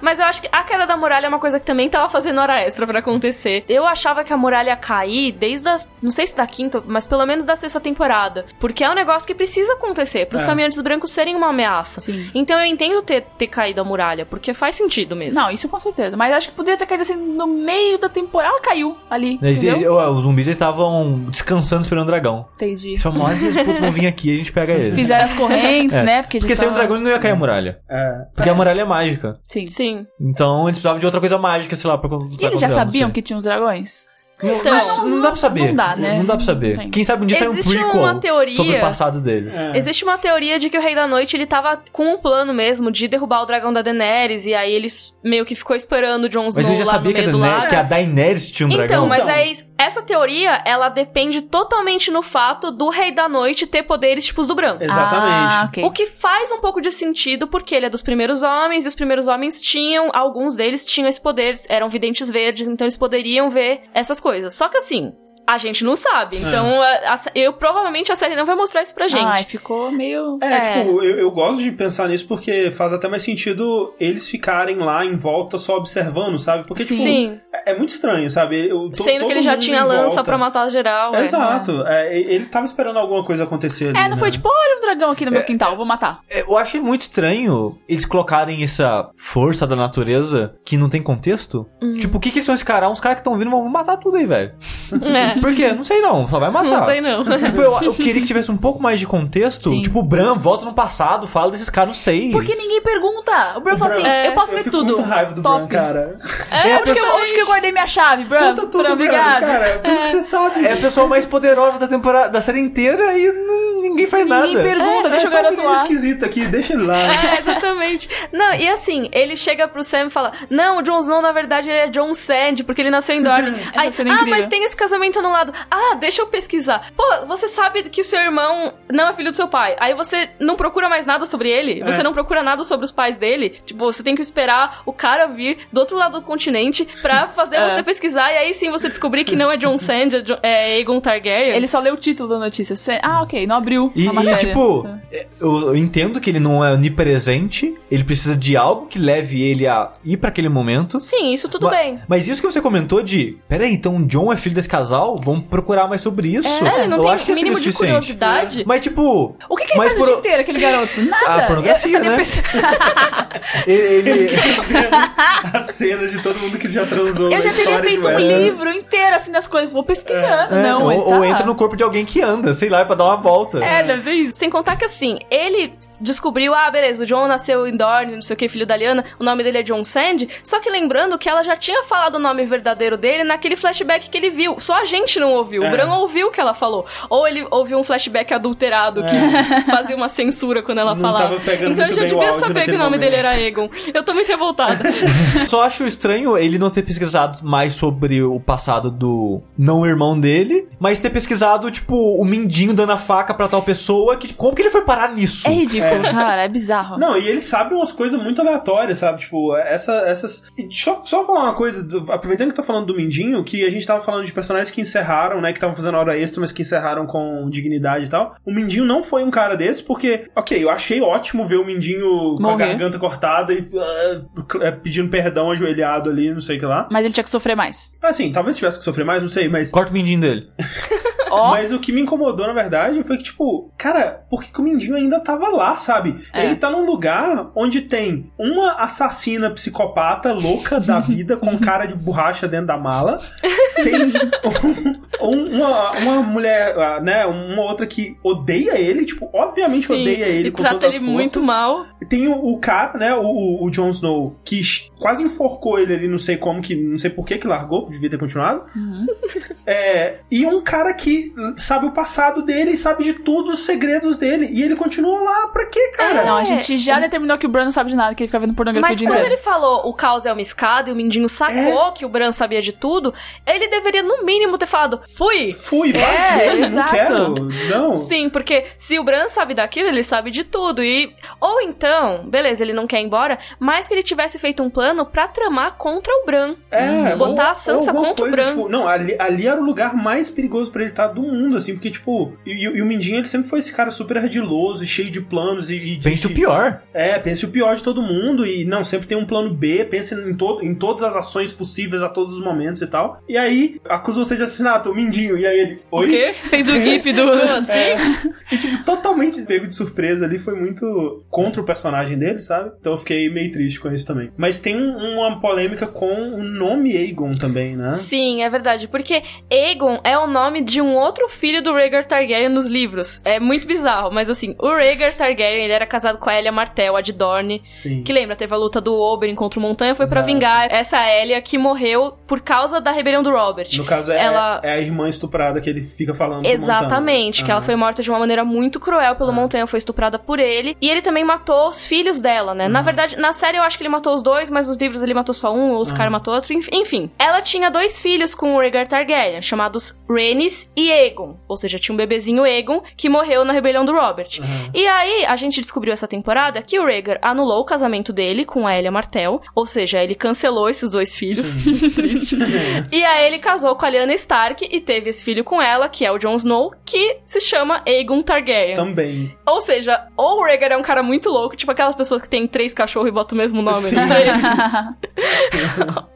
Mas eu acho que a queda da muralha é uma coisa que também tava fazendo hora extra pra acontecer. Eu achava que a muralha ia cair desde as. Não sei se da quinta, mas pelo menos da sexta temporada. Porque é um negócio que precisa acontecer pros É. caminhantes brancos serem uma ameaça. Sim. Então eu entendo ter, ter caído a muralha, porque faz sentido mesmo. Não, isso com certeza. Mas acho que poderia ter caído assim no meio da temporada. Ela caiu ali. Eles- entendeu? eles- os zumbis estavam descansando esperando o dragão. Entendi. Falaram, olha, esses putos vão vir aqui e a gente pega eles. Fizeram as correntes, É. né? Porque, Porque sem o tava- dragão não ia cair a muralha. É. Porque a muralha é mágica. Sim. Sim. Então eles precisavam de outra coisa mágica, sei lá, pra quando E eles já sabiam que tinha os dragões? Então, Não, não dá pra saber. não dá, né? Não dá pra saber. Não tem. Quem sabe um dia sai um Existe prequel uma teoria- sobre o passado deles. É. Existe uma teoria de que o Rei da Noite ele tava com um plano mesmo de derrubar o dragão da Daenerys e aí ele meio que ficou esperando o Jon Snow Mas ele já lá no sabia que a, meio do Daenerys, que a Daenerys tinha um Então, dragão. mas Então. é isso. essa teoria, ela depende totalmente no fato do Rei da Noite ter poderes tipos do branco. Exatamente. Ah, ok. O que faz um pouco de sentido, porque ele é dos primeiros homens, e os primeiros homens tinham, alguns deles tinham esse poder, eram videntes verdes, então eles poderiam ver essas coisas. Só que assim, a gente não sabe. Então, a- a- eu provavelmente a série não vai mostrar isso pra gente. Ai, ficou meio... É, É. tipo, eu, eu gosto de pensar nisso porque faz até mais sentido eles ficarem lá em volta só observando, sabe? Porque, tipo, Sim. é, é muito estranho, sabe? Eu, to- Sendo que ele já tinha lança volta. pra matar geral. é. Exato. É, ele tava esperando alguma coisa acontecer ali. É, não foi né? tipo, olha um dragão aqui no meu quintal, vou matar. É, Eu acho muito estranho eles colocarem essa força da natureza que não tem contexto. Uhum. Tipo, o que, que eles vão encarar? Uns caras que estão vindo vão matar tudo aí, velho. É. Por quê? Não sei não, só vai matar. Não sei não. Tipo, eu, eu queria que tivesse um pouco mais de contexto. Sim. Tipo, o Bran volta no passado, fala desses caras, não sei. Porque ninguém pergunta. O Bran fala assim, Bran- eu posso eu ver tudo. com muito raiva do Top. Bran, cara. É, onde, que eu, onde que eu guardei minha chave, Bran? Conta tudo, Bran, Bran, obrigado. cara. Tudo que você sabe. É a pessoa mais poderosa da temporada, da série inteira e não- ninguém faz Ninguém nada. pergunta, é, deixa é o só um garoto lá. esquisito aqui, deixa ele lá. É, exatamente. Não, e assim, ele chega pro Sam e fala: Não, o Jon Snow, na verdade, ele é John Sand, porque ele nasceu em Dorne. Aí, é ah, incrível. mas tem esse casamento anulado. Ah, deixa eu pesquisar. Pô, você sabe que o seu irmão não é filho do seu pai. Aí você não procura mais nada sobre ele. Você É. não procura nada sobre os pais dele. Tipo, você tem que esperar o cara vir do outro lado do continente pra fazer É. você pesquisar. E aí sim você descobrir que não é John Sand, é, Jo- é Aegon Targaryen. Ele só leu o título da notícia. Ah, ok, não abriu E, a e, tipo, é, eu, eu entendo que ele não é onipresente, ele precisa de algo que leve ele a ir pra aquele momento. Sim, isso tudo Ma- bem. Mas isso que você comentou de, peraí, então o John é filho desse casal? Vamos procurar mais sobre isso. É, ele não eu tem acho que mínimo de suficiente. curiosidade. Mas tipo, O que, que ele faz por- o dia inteiro, aquele garoto? Nada. Ah, pornografia, Eu- eu- né? pensei- ele, ele- As cenas de todo mundo que já transou. Eu já teria feito de um livro inteiro, assim, das coisas. Vou pesquisando. É, não, ou, tá... ou entra no corpo de alguém que anda, sei lá, pra dar uma volta. É, deve ser isso. Sem contar que assim, ele descobriu, ah, beleza, o John nasceu em Dorne, não sei o que, filho da Lyanna, o nome dele é John Sand. Só que lembrando que ela já tinha falado o nome verdadeiro dele naquele flashback que ele viu. Só a gente não ouviu. É. O Bran ouviu o que ela falou. Ou ele ouviu um flashback adulterado que fazia uma censura quando ela Não falava. então muito já devia saber que o nome momento. dele era Aegon. Eu tô muito revoltada. Só acho estranho ele não ter pesquisado mais sobre o passado do não irmão dele, mas ter pesquisado, tipo, o Mindinho dando a faca pra tal pessoa, que tipo, como que ele foi parar nisso? É ridículo, cara, é bizarro. Não, e ele sabe umas coisas muito aleatórias, sabe? Tipo, essa, essas. Só, só falar uma coisa, do- aproveitando que tá falando do Mindinho, que a gente tava falando de personagens que encerraram, né? Que estavam fazendo hora extra, mas que encerraram com dignidade e tal. O Mindinho não foi um cara desse, porque, ok, eu achei ótimo ver o Mindinho com a Morrer. garganta cortada e cl- pedindo perdão ajoelhado ali, não sei o que lá. Mas ele tinha que sofrer mais. Assim, talvez tivesse que sofrer mais, não sei, mas. Corta o Mindinho dele. Ó. Mas o que me incomodou, na verdade, foi que, tipo, cara, por que que o Mindinho ainda tava lá, sabe? É. Ele tá num lugar onde tem uma assassina psicopata louca da vida com cara de borracha dentro da mala. Tem um- um- uma, uma mulher, ah, né? Uma outra que odeia ele, tipo, obviamente Sim, odeia ele e com trata todas ele muito mal. Tem o, o cara, né, o- o, Jon Snow, que quase enforcou ele ali, não sei como, que não sei por que que largou, devia ter continuado. Uhum. É, e um cara que sabe o passado dele e sabe de todos os segredos dele. E ele continua lá, pra quê, cara? Não, a gente já determinou que o Bran não sabe de nada, que ele fica vendo pornografia Mas o dia quando inteiro. ele falou o caos é uma escada e o Mindinho sacou que o Bran sabia de tudo, ele deveria, no mínimo, ter falado: fui! Fui, É, vazei, não exato. quero. Não. Sim, porque se o Bran sabe daquilo, ele sabe de tudo. E ou então, beleza, ele não quer ir embora, mas que ele tivesse feito um plano pra tramar contra o Bran. É, Botar ou- a Sansa contra o coisa, Bran. tipo, não, ali, ali era o lugar mais perigoso pra ele estar do mundo, assim, porque, tipo, e, e- o Mindinho, ele sempre foi esse cara super ardiloso e cheio de planos e. e de, Pense o pior. É, pense o pior de todo mundo e não, sempre tem um plano B, pense em, todo, em todas as ações possíveis a todos os momentos e tal. E aí, acusa você de assassinato, o Mindinho, e aí ele. Oi? O quê? Fez o gif do... Assim? É. E, tipo, totalmente pego de surpresa ali, foi muito contra o personagem dele, sabe? Então eu fiquei meio triste com isso também. Mas tem um- uma polêmica com o nome Aegon também, né? Sim, é verdade. Porque Aegon é o nome de um outro filho do Rhaegar Targaryen nos livros. É muito bizarro, mas assim, o Rhaegar Targaryen ele era casado com a Elia Martell, a de Dorne. Sim. Que lembra, teve a luta do Oberyn contra o Montanha, foi pra Exato. vingar essa Elia que morreu por causa da rebelião do Robert. No caso, é, ela- é a irmã estuprada que ele fica falando Exatamente, que ela Aham. foi morta de uma maneira muito cruel pelo Ah. Montanha, foi estuprada por ele. E ele também matou os filhos dela, né? Na Ah. verdade, na série eu acho que ele matou os dois, mas nos livros ele matou só um, o outro cara matou outro. enf- Enfim, ela tinha dois filhos com o Rhaegar Targaryen, chamados Rhaenys e Aegon. Ou seja, tinha um bebezinho Aegon que morreu na rebelião do Robert. E aí, a gente descobriu essa temporada que o Rhaegar anulou o casamento dele com a Elia Martell. Ou seja, ele cancelou esses dois filhos. Muito triste. E aí ele casou com a Lyanna Stark e teve esse filho com ela, que é o Jon Snow, que se chama Aegon Targaryen. Também. Ou seja, ou o Rhaegar é um cara muito louco, tipo aquelas pessoas que tem três cachorros e botam o mesmo nome Sim.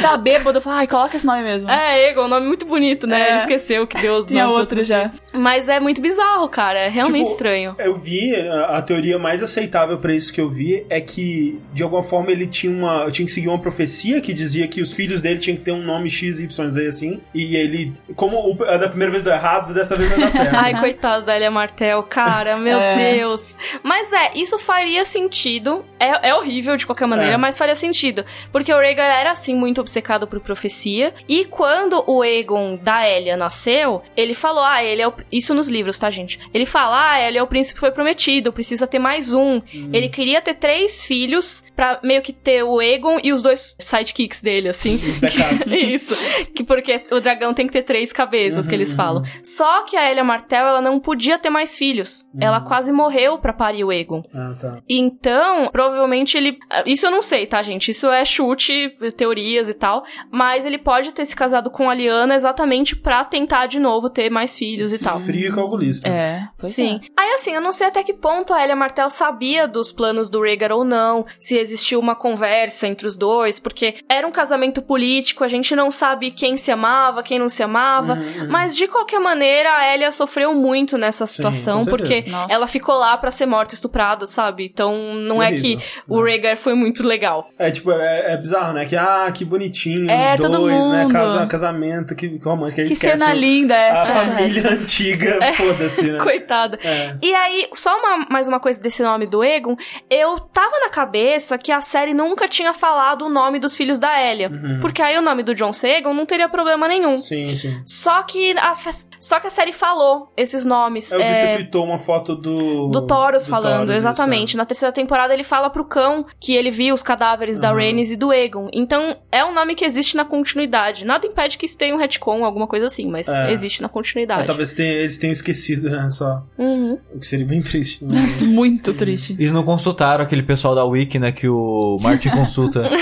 Tava bêbado, eu falei, ai, coloca esse nome mesmo. é, Aegon, um nome muito bonito, né? É. Ele esqueceu que deu Tinha outro já. Mas é muito bizarro, cara. É realmente Tipo, estranho. Eu vi, a, a teoria mais aceitável pra isso que eu vi é que, de alguma forma, ele tinha uma. tinha que seguir uma profecia que dizia que os filhos dele tinham que ter um nome XYZ assim. E ele, como o, a da primeira vez deu errado, dessa vez vai dar certo. Ai, coitado da Elia Martel, cara, meu É. Deus. Mas é, isso faria sentido. É, é horrível de qualquer maneira, É. mas faria sentido. Porque o Rhaegar era, assim, muito obcecado por profecia. E quando o Aegon da Elia nasceu, ele falou: Ah, ele é o. Isso nos livros, tá, gente? Ele fala: Ah, ele é o príncipe que foi prometido, precisa ter mais um. Ele queria ter três filhos pra meio que ter o Aegon e os dois sidekicks dele, assim. Isso. Que porque o dragão tem que ter três cabeças, que eles Uhum, falam. Só que a Elia Martell, ela não podia ter mais filhos. Uhum. Ela quase morreu pra parir o Aegon. Ah, tá. Então, provavelmente ele. Isso eu não sei, tá, gente? Isso é chute, teorias e tal. Mas ele pode ter se casado com a Liana exatamente pra tentar de novo ter mais filhos e tal. Frio e calculista. É, pois Sim. Aí, assim, eu não sei até que ponto a Elia Martell sabia dos planos do Rhaegar ou não, se existiu uma conversa entre os dois, porque era um casamento político, a gente não sabe quem se amava, quem não se amava, Uhum, uhum. mas de qualquer maneira a Elia sofreu muito nessa situação, com porque. Nossa. ela ficou lá pra ser morta estuprada, sabe? Então não é que o Rhaegar foi muito legal. É tipo, é, é bizarro, né? Que, ah, que bonitinho, É, os todo dois, né? mundo. Casa, casamento, que, que romântico. Que cena linda A essa. família antiga, foda-se, né? Coitada. É. E aí, só uma, mais uma coisa desse nome do Egon, eu tava na cabeça que a série nunca tinha falado o nome dos filhos da Elia. Uhum. Porque aí o nome do John Egon não teria problema nenhum. Sim, sim. Só que a, só que a série falou esses nomes. Eu vi é, você tweetou uma foto do. do Taurus do falando, Taurus, exatamente. isso, Na terceira temporada ele fala pro cão que ele viu os cadáveres da Uhum. Rhaenys e do Egon. Então é um nome que existe na continuidade. Nada impede que isso tenha um retcon, alguma coisa assim, mas É. existe na é. continuidade. É, talvez tenha- eles tenham esquecido, né? Só. Uhum. O que seria bem triste. né? Nossa, muito triste. Eles não consultaram aquele pessoal da Wiki, né, que o Martin consulta.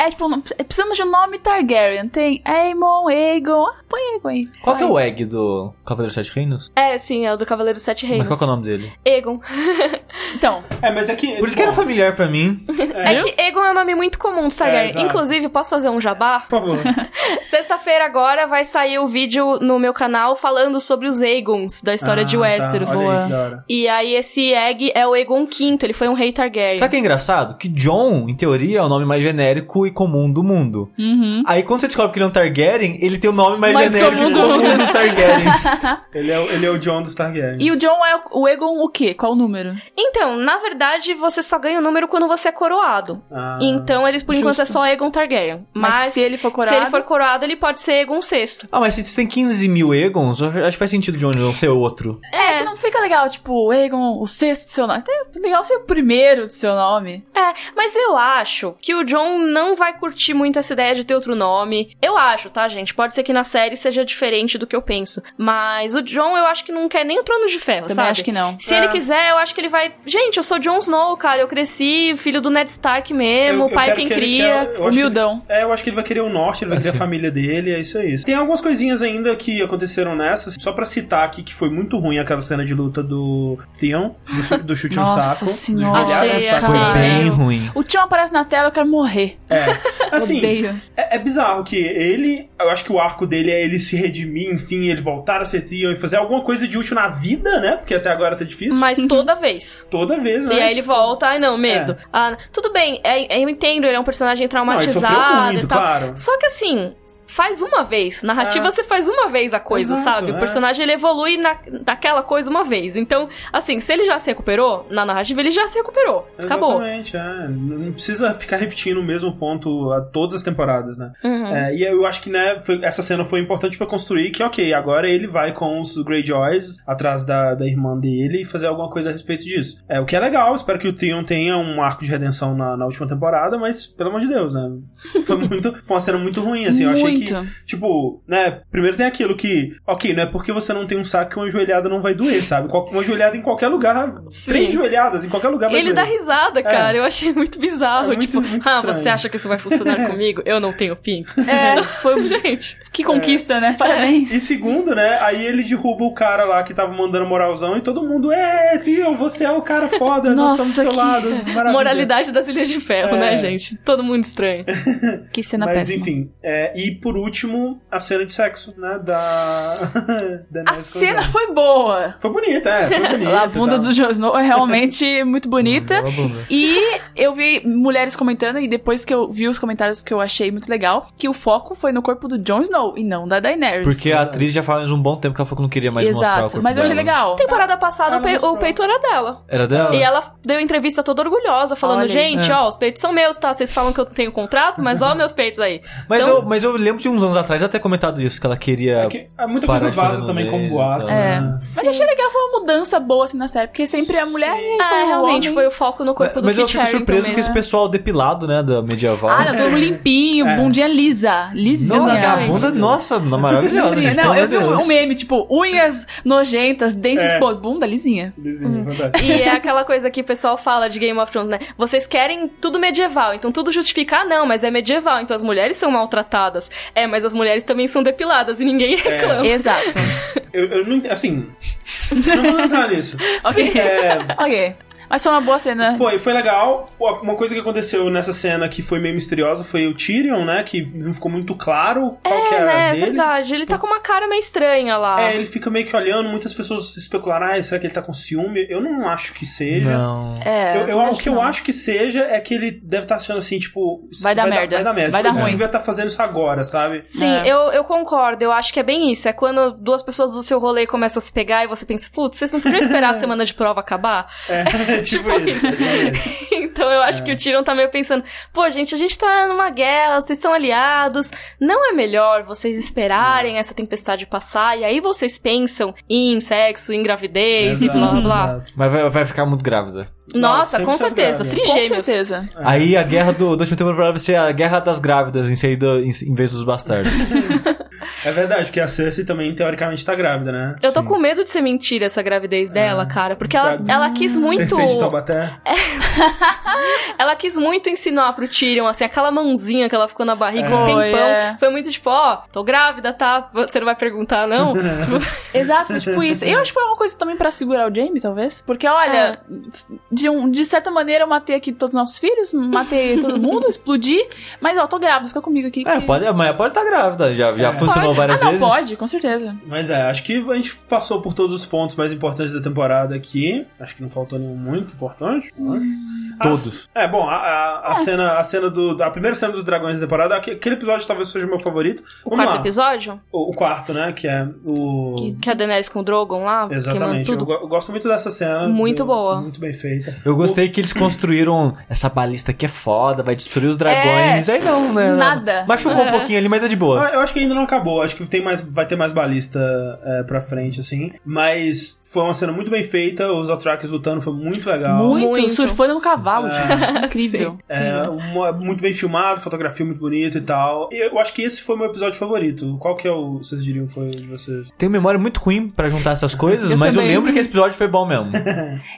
É tipo, não- precisamos de um nome Targaryen. Tem Aemon, Aegon. Ah, põe Aegon aí. Qual que é o egg do Cavaleiro dos Sete Reinos? É, sim, é o do Cavaleiro dos Sete Reinos. Mas qual que é o nome dele? Egon. Então, É, mas é que. Por isso que era familiar pra mim. É que Egon é um nome muito comum dos Targaryen. É, exato. Inclusive, posso fazer um jabá? Por favor. Sexta-feira agora vai sair o vídeo no meu canal falando sobre os Aegons da história de Ah, tá. Westeros. Aí, Boa. E aí esse Egg é o Aegon V, ele foi um rei Targaryen. Sabe o que é engraçado? Que John, em teoria, é o nome mais genérico e comum do mundo. uhum. Aí quando você descobre que ele é um Targaryen, ele tem o nome mais, Mais genérico comum e do comum mundo. dos Targaryens. Ele é, o- ele é o John dos Targaryen. E o John é o o Egon o quê? Qual o número? Então, na verdade, você só ganha o número quando você é coroado. Ah. Então, eles por enquanto é Justo. só Aegon Targaryen. Mas, Mas, se ele for se coroado... ele for coroado, ele pode ser Aegon VI. ah, mas se você tem 15 mil Egons, acho que faz sentido John não ser outro. É, que não fica legal, tipo, o Egon, o sexto do seu nome. Até é legal ser o primeiro do seu nome. É, mas eu acho que o John não vai curtir muito essa ideia de ter outro nome. Eu acho, tá, gente? Pode ser que na série seja diferente do que eu penso. Mas o John, eu acho que não quer nem o Trono de Ferro, Também sabe? acho que não. Se É. ele quiser, eu acho que ele vai. Gente, eu sou Jon Snow, cara. Eu cresci, filho do Ned Stark mesmo, Eu- eu pai quem que cria. quer- Humildão. É, eu acho que ele vai querer o norte, ele vai querer a família dele, é isso aí. Tem algumas coisinhas ainda que aconteceram nessas, só pra citar aqui que foi muito ruim aquela cena de luta do Theon, do, do chute no Nossa saco. do senhora, joelhar no achei saco. Foi bem ruim. O Tion aparece na tela, eu quero morrer. É. Assim, é, é bizarro que ele, eu acho que o arco dele é ele se redimir, enfim, ele voltar a ser Theon e fazer alguma coisa de útil na vida, né? Porque até agora tá difícil. Mas toda vez. Toda vez, né? E aí ele volta, ai não, medo. Ah, tudo bem, é- eu entendo, ele é um personagem Não, traumatizado muito, claro. Só que assim, faz uma vez. Narrativa É. você faz uma vez a coisa, Exato, sabe? é. O personagem ele evolui na, naquela coisa uma vez. Então, assim, se ele já se recuperou, na narrativa ele já se recuperou. Acabou. Exatamente, é. Não precisa ficar repetindo o mesmo ponto a todas as temporadas, né? Uhum. É, e eu acho que né, foi- essa cena foi importante pra construir que, ok, agora ele vai com os Greyjoys atrás da, da irmã dele e fazer alguma coisa a respeito disso. É, o que é legal, espero que o Theon tenha um arco de redenção na, na última temporada, mas, pelo amor de Deus, né? Foi muito. foi uma cena muito ruim, assim. Eu achei que. Muito. Tipo, né? Primeiro tem aquilo que, ok, não é porque você não tem um saco que uma joelhada não vai doer, sabe? Uma joelhada em qualquer lugar, Sim. três joelhadas em qualquer lugar vai Ele doer. dá risada, cara. Eu achei muito bizarro. É muito- tipo, muito ah, você acha que isso vai funcionar comigo? Eu não tenho pinto. É, foi Gente. Que conquista, né? Parabéns. E segundo, né? Aí ele derruba o cara lá que tava mandando moralzão e todo mundo, é, Theo, você é o cara foda, nós Nossa, estamos do seu que- lado. Maravilha. Moralidade das Ilhas de Ferro, É. né, gente? Todo mundo estranho. Que cena Mas péssima. enfim, é, e por último, a cena de sexo, né? Da. da A cena foi boa. Foi bonita, é, foi bonita. A bunda do Jon Snow é realmente muito bonita. Bela bunda. E eu vi mulheres comentando, e depois que eu vi os comentários que eu achei muito legal, que o foco foi no corpo do Jon Snow e não da Daenerys. Porque a atriz já faz um bom tempo que ela falou que não queria mais mostrar o Exato. corpo Mas eu achei dela. legal. Temporada passada, o, pe- mostrou. o peito era dela. Era dela? E ela deu entrevista toda orgulhosa, falando: Olha gente, É. ó, os peitos são meus, tá? Vocês falam que eu tenho contrato, mas ó, meus peitos aí. Mas, Então- eu, mas eu lembro de uns anos atrás até comentado isso, que ela queria. É que é muita parar coisa vaza também e boato. tal. É. né? Mas eu achei legal, foi uma mudança boa assim na série, porque sempre a mulher e aí foi É, o realmente, homem. foi o foco no corpo Mas, do mas eu Kit fico Harington surpreso com mesmo. esse pessoal depilado, né, da medieval. Ah, não, todo mundo limpinho, É. bundinha lisa. Lisinha. Nossa, a bunda, nossa, maravilhosa. Lisinha. gente, Não, eu vi um, um meme, tipo, unhas nojentas, dentes, É. pô, bunda lisinha. Desenho, verdade. E é aquela coisa que o pessoal fala de Game of Thrones, né? Vocês querem tudo medieval, então tudo justifica, ah, não, mas é medieval, então as mulheres são maltratadas. É, mas as mulheres também são depiladas e ninguém reclama. Exato. Eu, eu não entendo, assim. Não vou entrar nisso. ok. É, ok. Mas foi uma boa cena. Foi, foi legal. Uma coisa que aconteceu nessa cena que foi meio misteriosa foi o Tyrion, né? Que não ficou muito claro qual que É, era né? É dele. verdade. Ele tá com uma cara meio estranha lá. É, ele fica meio que olhando, muitas pessoas especularam, ah, será que ele tá com ciúme? Eu não acho que seja. Não. É, Eu, eu- também o que eu não. acho que seja é que ele deve estar achando assim, tipo. Vai dar merda. vai dar merda. Vai Tipo, dar ele ruim. devia estar fazendo isso agora, sabe? Sim, É. eu, eu concordo. Eu acho que é bem isso. É quando duas pessoas do seu rolê começam a se pegar e você pensa, putz, vocês não podiam esperar a semana de prova acabar? É, tipo, isso. exatamente. então eu acho que o Tyrion tá meio pensando, pô, gente, a gente tá numa guerra, vocês são aliados. Não é melhor vocês esperarem essa tempestade passar e aí vocês pensam em sexo, em gravidez e blá blá blá. Exato. Mas vai, vai ficar muito grávida. Nossa, Nossa, com 100% certeza. grávida. Com Trigêmeos. certeza. Aí a guerra do, da última temporada vai ser a guerra das grávidas em, em, em vez dos bastardos. É verdade, porque a Cersei também, teoricamente, tá grávida, né? Eu tô com medo de ser mentira essa gravidez dela, cara. Porque ela, ela quis muito. Cersei de Taubaté. ela quis muito ensinar pro Tyrion, assim, aquela mãozinha que ela ficou na barriga um Foi, tempão. é. Foi muito tipo, ó, tô grávida, tá? Você não vai perguntar, não? Tipo, Exato, foi tipo isso. Eu acho que foi uma coisa também pra segurar o Jamie, talvez. Porque, olha, de, um, de certa maneira eu matei aqui todos os nossos filhos, matei todo mundo, explodi. Mas, ó, tô grávida, fica comigo aqui. É, que- pode, amanhã pode estar grávida. Já, já É. funcionou Pode. várias ah, não, vezes. pode, com certeza. Mas é, acho que a gente passou por todos os pontos mais importantes da temporada aqui. Acho que não faltou nenhum muito importante. acho. Todos. A- é, bom, a, a, a cena, a cena do. A primeira cena dos dragões da temporada, aque- aquele episódio talvez seja o meu favorito. o Vamos quarto lá. episódio, O, o quarto, né? Que é o. que a Daenerys com o Drogon lá, Exatamente. Eu, eu gosto muito dessa cena. Muito boa. Muito bem feita. Eu gostei que eles construíram essa balista que é foda, vai destruir os dragões. Aí não, né? nada. Machucou um É. pouquinho ali, mas é de boa. Eu acho que ainda não acabou. Acho que tem mais, vai ter mais balista é, pra frente, assim. Mas foi uma cena muito bem feita. Os Dothrakis lutando foi muito legal. Muito, Muito. surfando no cavalo. É. Incrível. É, uma- muito bem filmado, fotografia muito bonita e tal. E Eu acho que esse foi o meu episódio favorito. Qual que é o, vocês diriam que foi o de vocês? Tenho memória muito ruim pra juntar essas coisas, Eu mas eu também. lembro que esse episódio foi bom mesmo.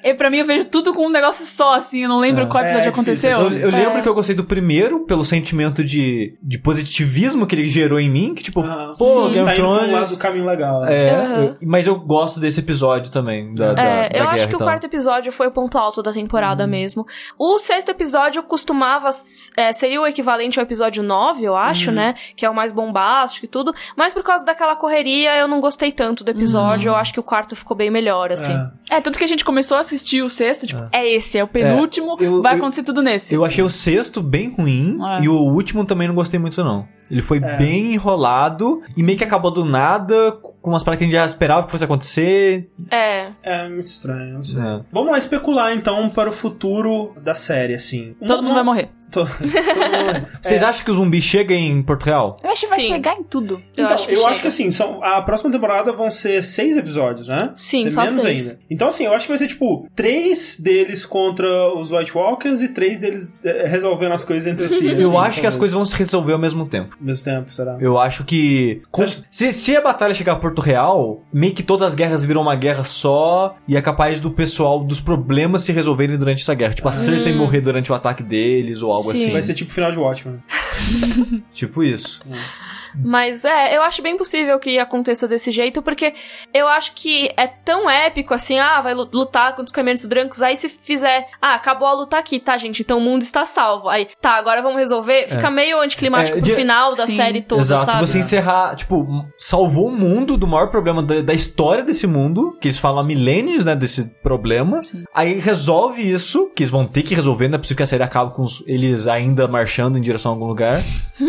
E pra mim eu vejo tudo com um negócio só, assim. Eu não lembro É. qual episódio É, aconteceu. difícil, Eu, eu É. lembro que eu gostei do primeiro, pelo sentimento de, de positivismo que ele gerou em mim, que tipo, Ah, pô, sim. Game tá indo um Thrones... lado do caminho legal. né? É, eu- mas eu gosto desse episódio também, da, da, É, da eu guerra acho que o quarto episódio foi o ponto alto da temporada mesmo. O sexto episódio costumava. é, seria o equivalente ao episódio 9, eu acho, né? Que é o mais bombástico e tudo. Mas por causa daquela correria, eu não gostei tanto do episódio. Eu acho que o quarto ficou bem melhor, assim. É. É, tanto que a gente começou a assistir o sexto, tipo, é, esse, é o penúltimo, É, eu- vai eu- acontecer tudo nesse. Eu achei o sexto bem ruim É. e o último também não gostei muito, não. Ele foi É. bem enrolado e meio que acabou do nada, com umas paradas que a gente já esperava que fosse acontecer. É. É muito estranho. não sei. É. Vamos lá especular então para o futuro da série, assim. Todo mundo vai morrer. To- todo mundo- Vocês acham que o zumbi chega em Porto Real? Eu acho que vai Sim. chegar em tudo. Eu Então, acho que eu acho que assim, são, a próxima temporada vão ser seis episódios, né? Sim, ser só menos seis. ainda. Então, assim, eu acho que vai ser tipo três deles contra os White Walkers e três deles eh, resolvendo as coisas entre si. eu assim, acho que as talvez. coisas vão se resolver ao mesmo tempo. Ao mesmo tempo, será? Eu acho que. com- acha- se, se a batalha chegar a Porto Real, meio que todas as guerras viram uma guerra só e é capaz do pessoal, dos problemas se resolverem durante essa guerra. Tipo, a Cersei morrer durante o ataque deles ou algo Sim. assim. Vai ser tipo final de Watchmen. Tipo isso. Mas é, eu acho bem possível que aconteça desse jeito, porque eu acho que é tão épico assim, ah, vai lu- lutar contra os caminhantes brancos, aí se fizer, ah, acabou a luta aqui, tá, gente? Então o mundo está salvo. Aí, tá, agora vamos resolver. Fica meio anticlimático É, pro de- final da Sim. série toda, Exato, sabe? você encerrar, tipo, salvou o mundo do maior problema da, da história desse mundo, que eles falam há milênios, né, desse problema. Sim. Aí resolve isso, que eles vão ter que resolver, não é possível que a série acabe com os- eles ainda marchando em direção a algum lugar.